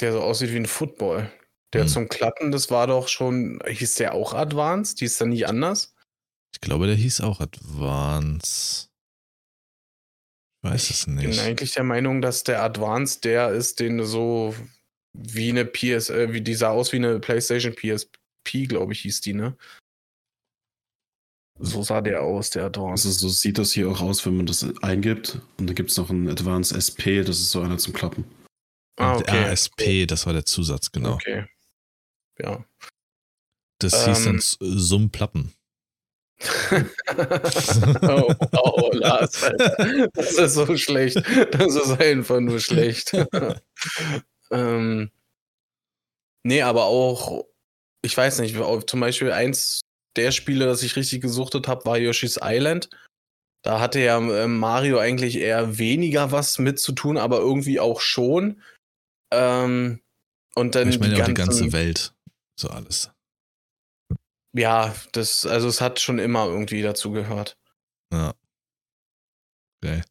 der so aussieht wie ein Football. Der Hm. zum Klappen, das war doch schon, hieß der auch Advanced? Hieß der nie anders? Ich glaube, der hieß auch Advance. Ich weiß es Ich bin nicht. eigentlich der Meinung, dass der Advanced der ist, den du so wie eine PS, äh, wie die sah aus wie eine PlayStation PSP, glaube ich, hieß die, ne? So sah der aus, der Advanced. Also so sieht das hier auch aus, wenn man das eingibt. Und dann gibt es noch einen Advanced SP, das ist so einer zum Klappen. ah, Und okay. ASP, das war der Zusatz, genau. Okay. Ja. Das hieß dann Ähm. S- Summ-Plappen. oh, oh, Lars, Alter. Das ist so schlecht. Das ist einfach nur schlecht. ähm, nee, aber auch, ich weiß nicht, zum Beispiel eins der Spiele, das ich richtig gesuchtet habe, war Yoshi's Island. Da hatte ja ähm, Mario eigentlich eher weniger was mit zu tun, aber irgendwie auch schon. Ähm, und dann Ich meine die auch die ganzen, ganze Welt. So alles. Ja, das, also es hat schon immer irgendwie dazu gehört. Ja. Okay.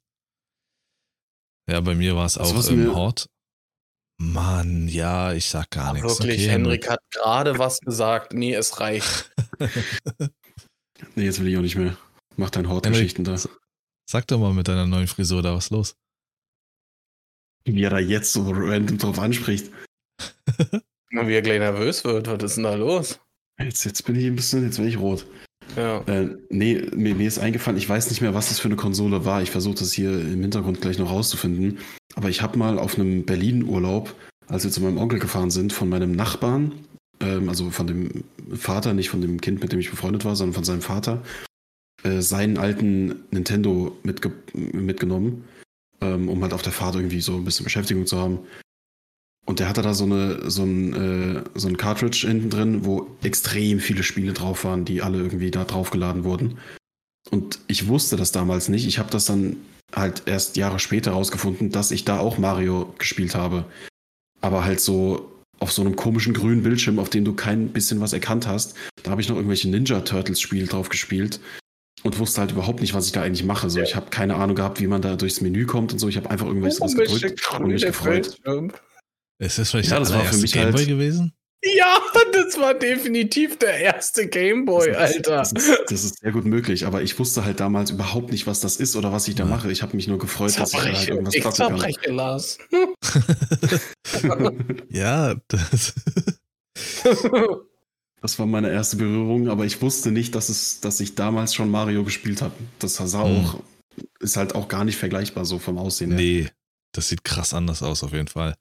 Ja, bei mir war es Also auch was im Hort. Mann, ja, ich sag gar nichts. Wirklich, okay, Henrik hat gerade was gesagt. Nee, es reicht. Nee, jetzt will ich auch nicht mehr. Mach deine Hortgeschichten da. Sag doch mal mit deiner neuen Frisur da was los. Wie er da jetzt so random drauf anspricht. Und wie er gleich nervös wird, was ist denn da los? Jetzt, jetzt bin ich ein bisschen, jetzt bin ich rot. Ja. Äh, nee, mir, mir ist eingefallen, ich weiß nicht mehr, was das für eine Konsole war. Ich versuche das hier im Hintergrund gleich noch rauszufinden. Aber ich habe mal auf einem Berlin-Urlaub, als wir zu meinem Onkel gefahren sind, von meinem Nachbarn, ähm, also von dem Vater, nicht von dem Kind, mit dem ich befreundet war, sondern von seinem Vater, äh, seinen alten Nintendo mitge mitgenommen, ähm, um halt auf der Fahrt irgendwie so ein bisschen Beschäftigung zu haben. Und der hatte da so, eine, so, ein, äh, so ein Cartridge hinten drin, wo extrem viele Spiele drauf waren, die alle irgendwie da draufgeladen wurden. Und ich wusste das damals nicht. Ich habe das dann halt erst Jahre später rausgefunden, dass ich da auch Mario gespielt habe. Aber halt so auf so einem komischen grünen Bildschirm, auf dem du kein bisschen was erkannt hast. Da habe ich noch irgendwelche Ninja Turtles Spiele drauf gespielt und wusste halt überhaupt nicht, was ich da eigentlich mache. So, Ja. ich habe keine Ahnung gehabt, wie man da durchs Menü kommt und so. Ich habe einfach irgendwas was gedrückt und mich gefreut. Ist das vielleicht Ja, der das war für mich Gameboy halt- gewesen? Ja, das war definitiv der erste Gameboy, Alter. Das ist, das ist sehr gut möglich, aber ich wusste halt damals überhaupt nicht, was das ist oder was ich da Ja. mache. Ich habe mich nur gefreut, dass ich da halt Zerbreche, irgendwas ich zocken kann. zerbreche, Lars. ja, das, Das war meine erste Berührung, aber ich wusste nicht, dass, es, dass ich damals schon Mario gespielt habe. Das sah Hm. auch, ist halt auch gar nicht vergleichbar so vom Aussehen her. nee, das sieht krass anders aus auf jeden Fall.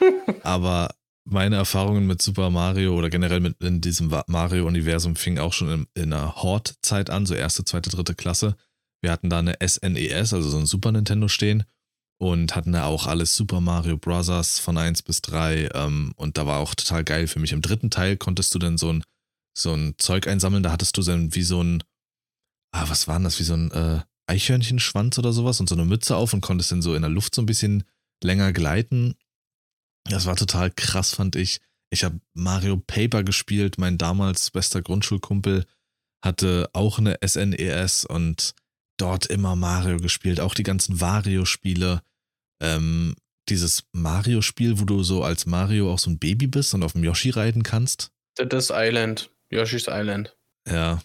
Aber meine Erfahrungen mit Super Mario oder generell mit in diesem Mario-Universum fingen auch schon in, in einer Horde-Zeit an, so erste, zweite, dritte Klasse. Wir hatten da eine SNES, e also so ein Super Nintendo stehen und hatten da auch alles Super Mario Bros. von 1 bis 3 ähm, und da war auch total geil für mich. Im dritten Teil konntest du dann so ein, so ein Zeug einsammeln, da hattest du dann wie so ein, ah, was war denn das, wie so ein äh, Eichhörnchenschwanz oder sowas und so eine Mütze auf und konntest dann so in der Luft so ein bisschen länger gleiten. Das war total krass, fand ich. Ich habe Mario Paper gespielt, mein damals bester Grundschulkumpel hatte auch eine SNES e und dort immer Mario gespielt, auch die ganzen Wario-Spiele. Ähm, dieses Mario-Spiel, wo du so als Mario auch so ein Baby bist und auf dem Yoshi reiten kannst. Das Island. Yoshi's Island. Ja.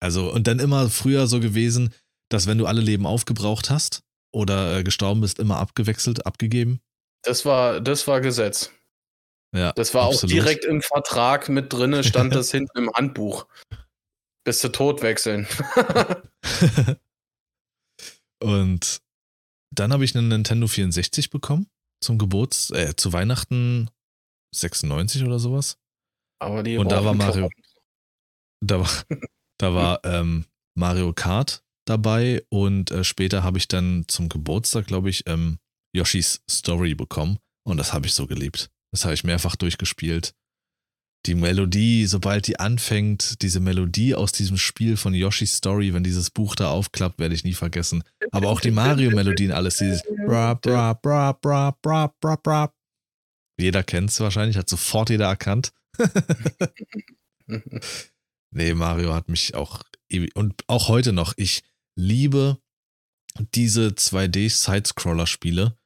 Also, und dann immer früher so gewesen, dass wenn du alle Leben aufgebraucht hast oder äh, gestorben bist, immer abgewechselt, abgegeben. Das war, das war Gesetz. Ja. Das war absolut. auch direkt im Vertrag mit drinne, stand das hinten im Handbuch. Bis zu tot wechseln. und dann habe ich einen Nintendo 64 bekommen zum Geburts, äh, zu Weihnachten 96 oder sowas. Aber die und da war Mario, da war, da war ähm, Mario Kart dabei und äh, später habe ich dann zum Geburtstag, glaube ich, ähm, Yoshis Story bekommen und das habe ich so geliebt. Das habe ich mehrfach durchgespielt. Die Melodie, sobald die anfängt, diese Melodie aus diesem Spiel von Yoshis Story, wenn dieses Buch da aufklappt, werde ich nie vergessen. Aber auch die Mario-Melodien, alles dieses bra, bra, bra, bra, bra, bra, bra. Jeder kennt es wahrscheinlich, hat sofort jeder erkannt. nee, Mario hat mich auch und auch heute noch. Ich liebe diese 2D-Sidescroller-Spiele.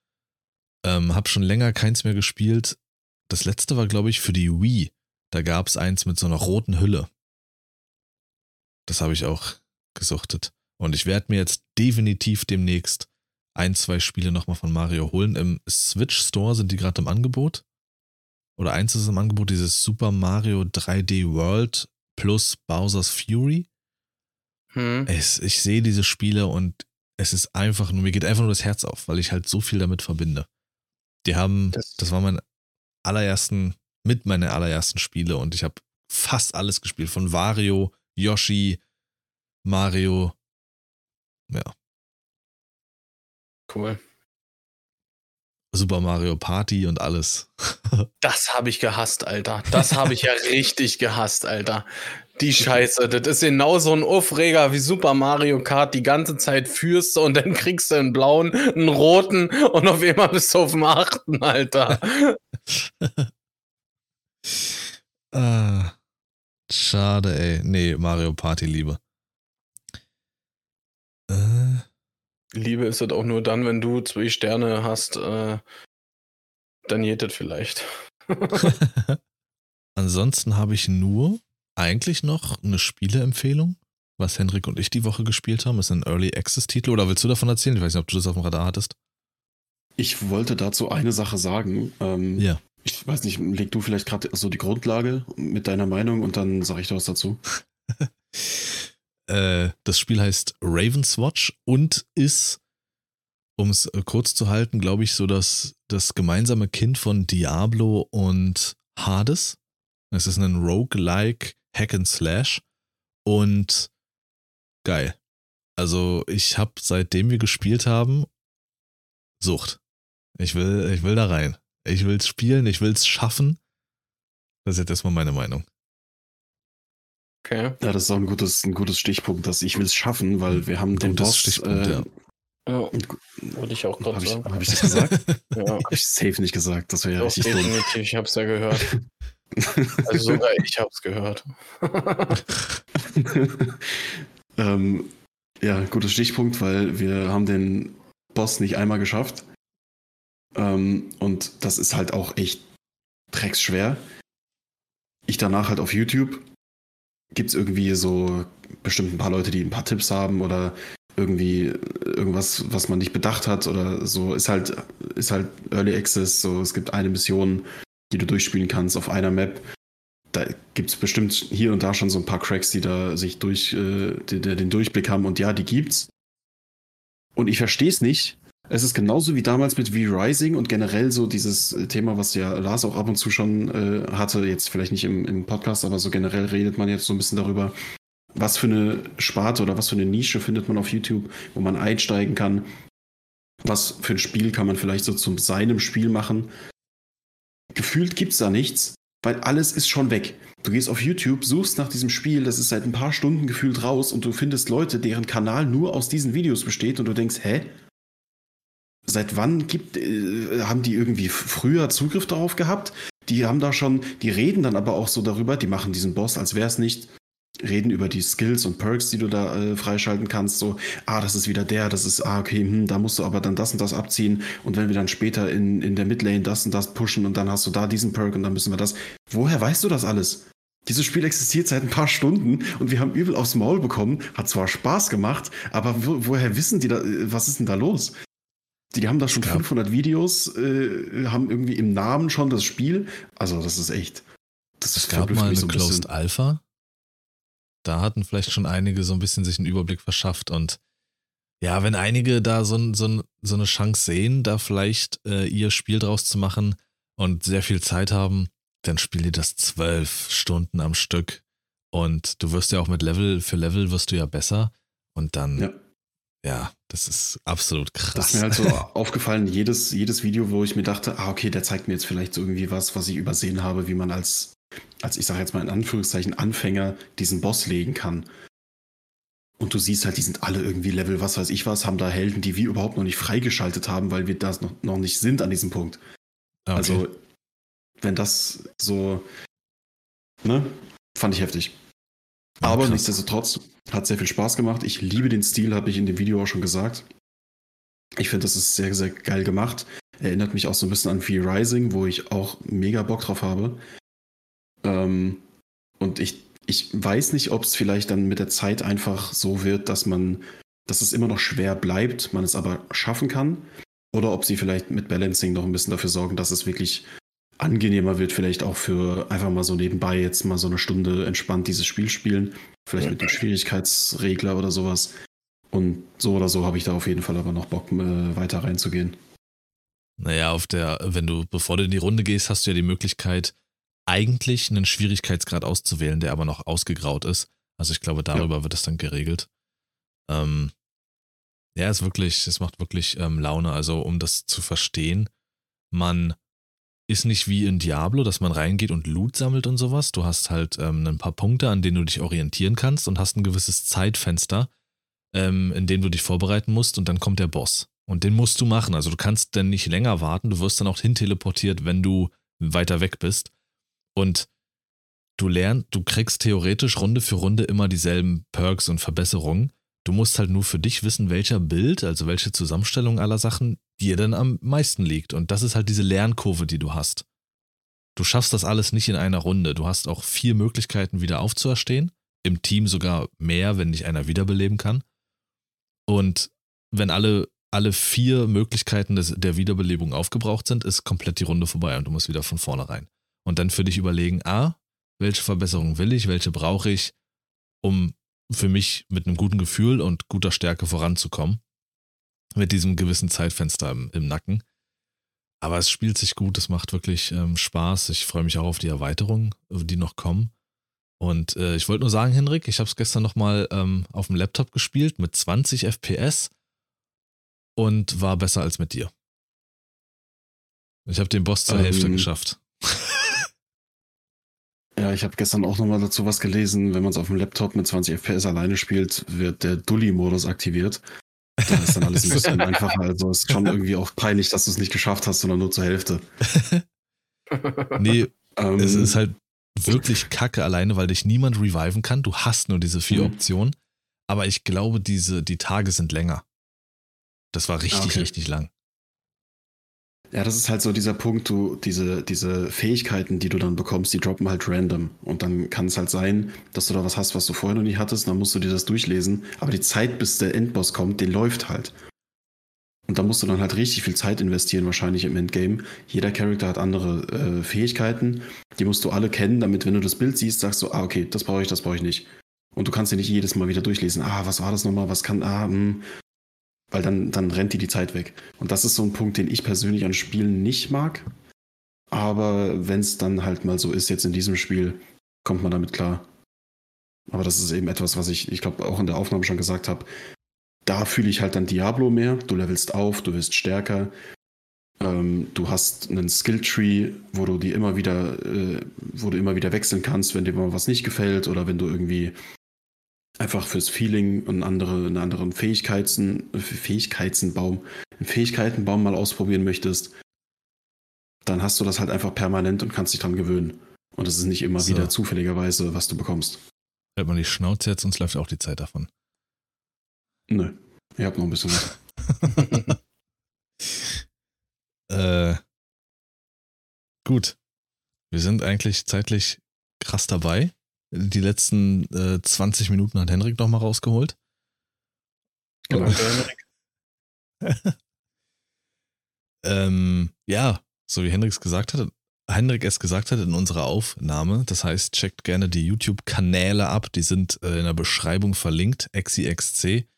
Ähm, hab schon länger keins mehr gespielt. Das letzte war, glaube ich, für die Wii. Da gab es eins mit so einer roten Hülle. Das habe ich auch gesuchtet. Und ich werde mir jetzt definitiv demnächst ein, zwei Spiele nochmal von Mario holen. Im Switch Store sind die gerade im Angebot. Oder eins ist im Angebot, dieses Super Mario 3D World plus Bowser's Fury. Hm. Es, ich sehe diese Spiele und es ist einfach nur, mir geht einfach nur das Herz auf, weil ich halt so viel damit verbinde. Die haben, das, das war mein allerersten, mit meiner allerersten Spiele und ich habe fast alles gespielt. Von Wario, Yoshi, Mario. Ja. Cool. Super Mario Party und alles. das habe ich gehasst, Alter. Das habe ich ja richtig gehasst, Alter. Die Scheiße, das ist genau so ein Aufreger wie Super Mario Kart. Die ganze Zeit führst du und dann kriegst du einen blauen, einen roten und auf einmal bist du auf dem achten, Alter. ah, schade, ey. Nee, Mario Party Liebe. Äh. Liebe ist das auch nur dann, wenn du zwei Sterne hast, äh, dann geht das vielleicht. Ansonsten habe ich nur eigentlich noch eine Spieleempfehlung, was Henrik und ich die Woche gespielt haben. Ist ein Early Access Titel oder willst du davon erzählen? Ich weiß nicht, ob du das auf dem Radar hattest. Ich wollte dazu eine Sache sagen. Ähm, ja. Ich weiß nicht, leg du vielleicht gerade so die Grundlage mit deiner Meinung und dann sage ich da was dazu. äh, das Spiel heißt Raven's Watch und ist, um es äh, kurz zu halten, glaube ich, so das, das gemeinsame Kind von Diablo und Hades. Es ist ein Roguelike Hack and Slash und geil. Also ich habe seitdem wir gespielt haben Sucht. Ich will, ich will da rein. Ich will es spielen, ich will es schaffen. Das ist jetzt erstmal meine Meinung. Okay. Ja, das ist auch ein gutes, ein gutes Stichpunkt, dass ich will es schaffen, weil wir haben den Boss. Stichpunkt, äh, ja. Ja, wollte ich auch gerade sagen. Habe ich das gesagt? ja. Habe ich safe nicht gesagt. Das wäre ja richtig definitiv, dumm. Ich habe es ja gehört. Also sogar ich habe es gehört. ähm, ja, guter Stichpunkt, weil wir haben den Boss nicht einmal geschafft. Ähm, und das ist halt auch echt drecksschwer. Ich danach halt auf YouTube gibt es irgendwie so bestimmt ein paar Leute, die ein paar Tipps haben oder irgendwie irgendwas, was man nicht bedacht hat oder so. Ist halt, ist halt Early Access, so es gibt eine Mission, die du durchspielen kannst auf einer Map. Da gibt es bestimmt hier und da schon so ein paar Cracks, die da sich durch äh, die, die den Durchblick haben und ja, die gibt's. Und ich verstehe es nicht, Es ist genauso wie damals mit V-Rising und generell so dieses äh, Thema, was ja Lars auch ab und zu schon äh, hatte, jetzt vielleicht nicht im, im Podcast, aber so generell redet man jetzt so ein bisschen darüber, was für eine Sparte oder was für eine Nische findet man auf YouTube, wo man einsteigen kann. Was für ein Spiel kann man vielleicht so zu seinem Spiel machen. Gefühlt gibt es da nichts, weil alles ist schon weg. Du gehst auf YouTube, suchst nach diesem Spiel, das ist seit ein paar Stunden gefühlt raus und du findest Leute, deren Kanal nur aus diesen Videos besteht und du denkst, hä? Seit wann gibt, äh, haben die irgendwie früher Zugriff darauf gehabt? Die haben da schon, die reden dann aber auch so darüber, die machen diesen Boss, als wäre es nicht, reden über die Skills und Perks, die du da äh, freischalten kannst. So, ah, das ist wieder der, das ist, ah, okay, hm, da musst du aber dann das und das abziehen. Und wenn wir dann später in, in der Midlane das und das pushen und dann hast du da diesen Perk und dann müssen wir das. Woher weißt du das alles? Dieses Spiel existiert seit ein paar Stunden und wir haben übel aufs Maul bekommen. Hat zwar Spaß gemacht, aber wo, woher wissen die da, äh, was ist denn da los? Die haben da schon ja. 500 Videos, äh, haben irgendwie im Namen schon das Spiel. Also, das ist echt. Das es gab mal eine so ein Closed Alpha. Da hatten vielleicht schon einige so ein bisschen sich einen Überblick verschafft. Und ja, wenn einige da so, so, so eine Chance sehen, da vielleicht äh, ihr Spiel draus zu machen und sehr viel Zeit haben, dann spielen die das zwölf Stunden am Stück. Und du wirst ja auch mit Level für Level wirst du ja besser. Und dann ja. Ja, das ist absolut krass. Das ist mir halt so aufgefallen, jedes, jedes Video, wo ich mir dachte, ah, okay, der zeigt mir jetzt vielleicht so irgendwie was, was ich übersehen habe, wie man als, als ich sage jetzt mal in Anführungszeichen, Anfänger diesen Boss legen kann. Und du siehst halt, die sind alle irgendwie Level, was weiß ich was, haben da Helden, die wir überhaupt noch nicht freigeschaltet haben, weil wir da noch, noch nicht sind an diesem Punkt. Okay. Also, wenn das so, ne, fand ich heftig. Aber krass. nichtsdestotrotz hat sehr viel Spaß gemacht. Ich liebe den Stil, habe ich in dem Video auch schon gesagt. Ich finde, das ist sehr, sehr geil gemacht. Erinnert mich auch so ein bisschen an Free Rising, wo ich auch mega Bock drauf habe. Ähm, und ich, ich weiß nicht, ob es vielleicht dann mit der Zeit einfach so wird, dass man, dass es immer noch schwer bleibt, man es aber schaffen kann. Oder ob sie vielleicht mit Balancing noch ein bisschen dafür sorgen, dass es wirklich angenehmer wird, vielleicht auch für einfach mal so nebenbei jetzt mal so eine Stunde entspannt dieses Spiel spielen. Vielleicht mit dem Schwierigkeitsregler oder sowas. Und so oder so habe ich da auf jeden Fall aber noch Bock, äh, weiter reinzugehen. Naja, auf der, wenn du, bevor du in die Runde gehst, hast du ja die Möglichkeit, eigentlich einen Schwierigkeitsgrad auszuwählen, der aber noch ausgegraut ist. Also ich glaube, darüber ja. wird es dann geregelt. Ähm, ja, es ist wirklich, es macht wirklich ähm, Laune. Also um das zu verstehen, man ist nicht wie in Diablo, dass man reingeht und Loot sammelt und sowas. Du hast halt ähm, ein paar Punkte, an denen du dich orientieren kannst und hast ein gewisses Zeitfenster, ähm, in dem du dich vorbereiten musst und dann kommt der Boss. Und den musst du machen. Also du kannst dann nicht länger warten, du wirst dann auch hinteleportiert, wenn du weiter weg bist. Und du lernst, du kriegst theoretisch Runde für Runde immer dieselben Perks und Verbesserungen. Du musst halt nur für dich wissen, welcher Bild, also welche Zusammenstellung aller Sachen dir dann am meisten liegt. Und das ist halt diese Lernkurve, die du hast. Du schaffst das alles nicht in einer Runde. Du hast auch vier Möglichkeiten, wieder aufzuerstehen. Im Team sogar mehr, wenn dich einer wiederbeleben kann. Und wenn alle, alle vier Möglichkeiten des, der Wiederbelebung aufgebraucht sind, ist komplett die Runde vorbei und du musst wieder von vorne rein. Und dann für dich überlegen, ah, welche Verbesserung will ich, welche brauche ich, um für mich mit einem guten Gefühl und guter Stärke voranzukommen. Mit diesem gewissen Zeitfenster im, im Nacken. Aber es spielt sich gut, es macht wirklich ähm, Spaß. Ich freue mich auch auf die Erweiterungen, die noch kommen. Und äh, ich wollte nur sagen, Henrik, ich habe es gestern nochmal ähm, auf dem Laptop gespielt mit 20 FPS und war besser als mit dir. Ich habe den Boss zur ähm, Hälfte geschafft. Ja, ich habe gestern auch nochmal dazu was gelesen. Wenn man es auf dem Laptop mit 20 FPS alleine spielt, wird der Dully-Modus aktiviert. Da ist dann alles ein bisschen einfacher. Also ist schon irgendwie auch peinlich, dass du es nicht geschafft hast, sondern nur zur Hälfte. nee, ähm, es ist halt wirklich kacke alleine, weil dich niemand reviven kann. Du hast nur diese vier mhm. Optionen. Aber ich glaube, diese, die Tage sind länger. Das war richtig, okay. richtig lang. Ja, das ist halt so dieser Punkt, du, diese, diese Fähigkeiten, die du dann bekommst, die droppen halt random. Und dann kann es halt sein, dass du da was hast, was du vorher noch nie hattest, dann musst du dir das durchlesen. Aber die Zeit, bis der Endboss kommt, den läuft halt. Und da musst du dann halt richtig viel Zeit investieren, wahrscheinlich im Endgame. Jeder Charakter hat andere äh, Fähigkeiten. Die musst du alle kennen, damit, wenn du das Bild siehst, sagst du, ah, okay, das brauche ich, das brauche ich nicht. Und du kannst dir nicht jedes Mal wieder durchlesen. Ah, was war das nochmal? Was kann, ah, mh. Weil dann, dann rennt dir die Zeit weg. Und das ist so ein Punkt, den ich persönlich an Spielen nicht mag. Aber wenn es dann halt mal so ist, jetzt in diesem Spiel, kommt man damit klar. Aber das ist eben etwas, was ich, ich glaube, auch in der Aufnahme schon gesagt habe. Da fühle ich halt dann Diablo mehr. Du levelst auf, du wirst stärker. Ähm, du hast einen Skilltree, wo du die immer wieder, äh, wo du immer wieder wechseln kannst, wenn dir mal was nicht gefällt oder wenn du irgendwie einfach fürs Feeling und andere, einen anderen Fähigkeiten, Fähigkeitenbaum, einen Fähigkeitenbaum mal ausprobieren möchtest, dann hast du das halt einfach permanent und kannst dich dran gewöhnen. Und es ist nicht immer So. wieder zufälligerweise, was du bekommst. Hält man die Schnauze jetzt, uns läuft auch die Zeit davon. Nö. Ihr habt noch ein bisschen was. Äh, gut. Wir sind eigentlich zeitlich krass dabei. Die letzten äh, 20 Minuten hat Henrik noch mal rausgeholt. Genau. Danke, Henrik. Ähm, ja, so wie Henrik es gesagt hat, Henrik es gesagt hat in unserer Aufnahme. Das heißt, checkt gerne die YouTube-Kanäle ab. Die sind äh, in der Beschreibung verlinkt. XIXC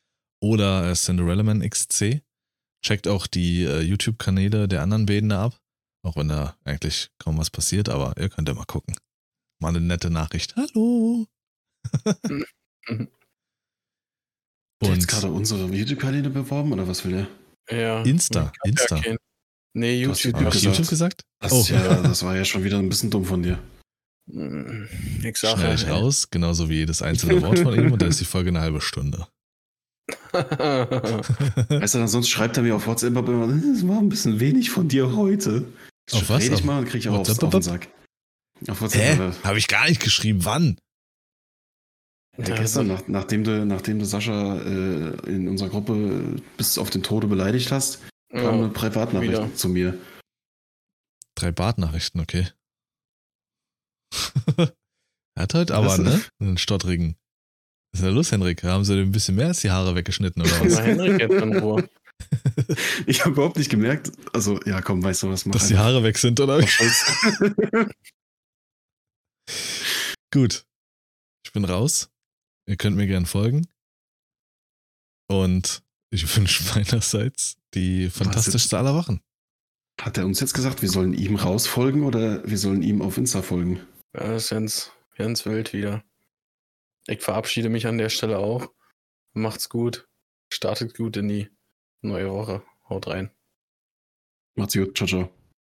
oder äh, Cinderella Man XC. Checkt auch die äh, YouTube-Kanäle der anderen beiden da ab. Auch wenn da eigentlich kaum was passiert, aber ihr könnt ja mal gucken. Mal eine nette Nachricht. Hallo. Mhm. Hat jetzt Und gerade unsere YouTube-Kanäle beworben oder was will der? Ja. Insta, Insta. Ja nee, Du hast YouTube. YouTube gesagt. YouTube gesagt? Das, Oh. ja, das war ja schon wieder ein bisschen dumm von dir. Mm, Ich sag Schneide ich raus, genauso wie jedes einzelne Wort von ihm und dann ist die Folge eine halbe Stunde. Weißt du, dann sonst schreibt er mir auf WhatsApp immer, es war ein bisschen wenig von dir heute. Auf was? Rede ich Auf mal und krieg ich aber aufs, WhatsApp? auf den Sack. Auf WhatsApp. Habe ich gar nicht geschrieben. Wann? Ja, gestern, so- nach, nachdem, du, nachdem du Sascha äh, in unserer Gruppe bis auf den Tode beleidigt hast, kam eine Ja, Privatnachricht wieder. zu mir. Drei Bartnachrichten, okay. er hat heute aber, ne? Einen stottrigen. Was ist denn los, Henrik? Haben sie dir ein bisschen mehr als die Haare weggeschnitten oder was? Henrik jetzt in Ruhe. Ich habe überhaupt nicht gemerkt, also ja komm, weißt du was, mach Dass die einfach. Haare weg sind, oder? Gut. Ich bin raus. Ihr könnt mir gern folgen. Und ich wünsche meinerseits die fantastischste aller Wochen. Hat er uns jetzt gesagt, wir sollen ihm rausfolgen oder wir sollen ihm auf Insta folgen? Ja, das ist ganz, ganz wild wieder. Ich verabschiede mich an der Stelle auch. Macht's gut. Startet gut in die neue Woche. Haut rein. Macht's gut, ciao, ciao.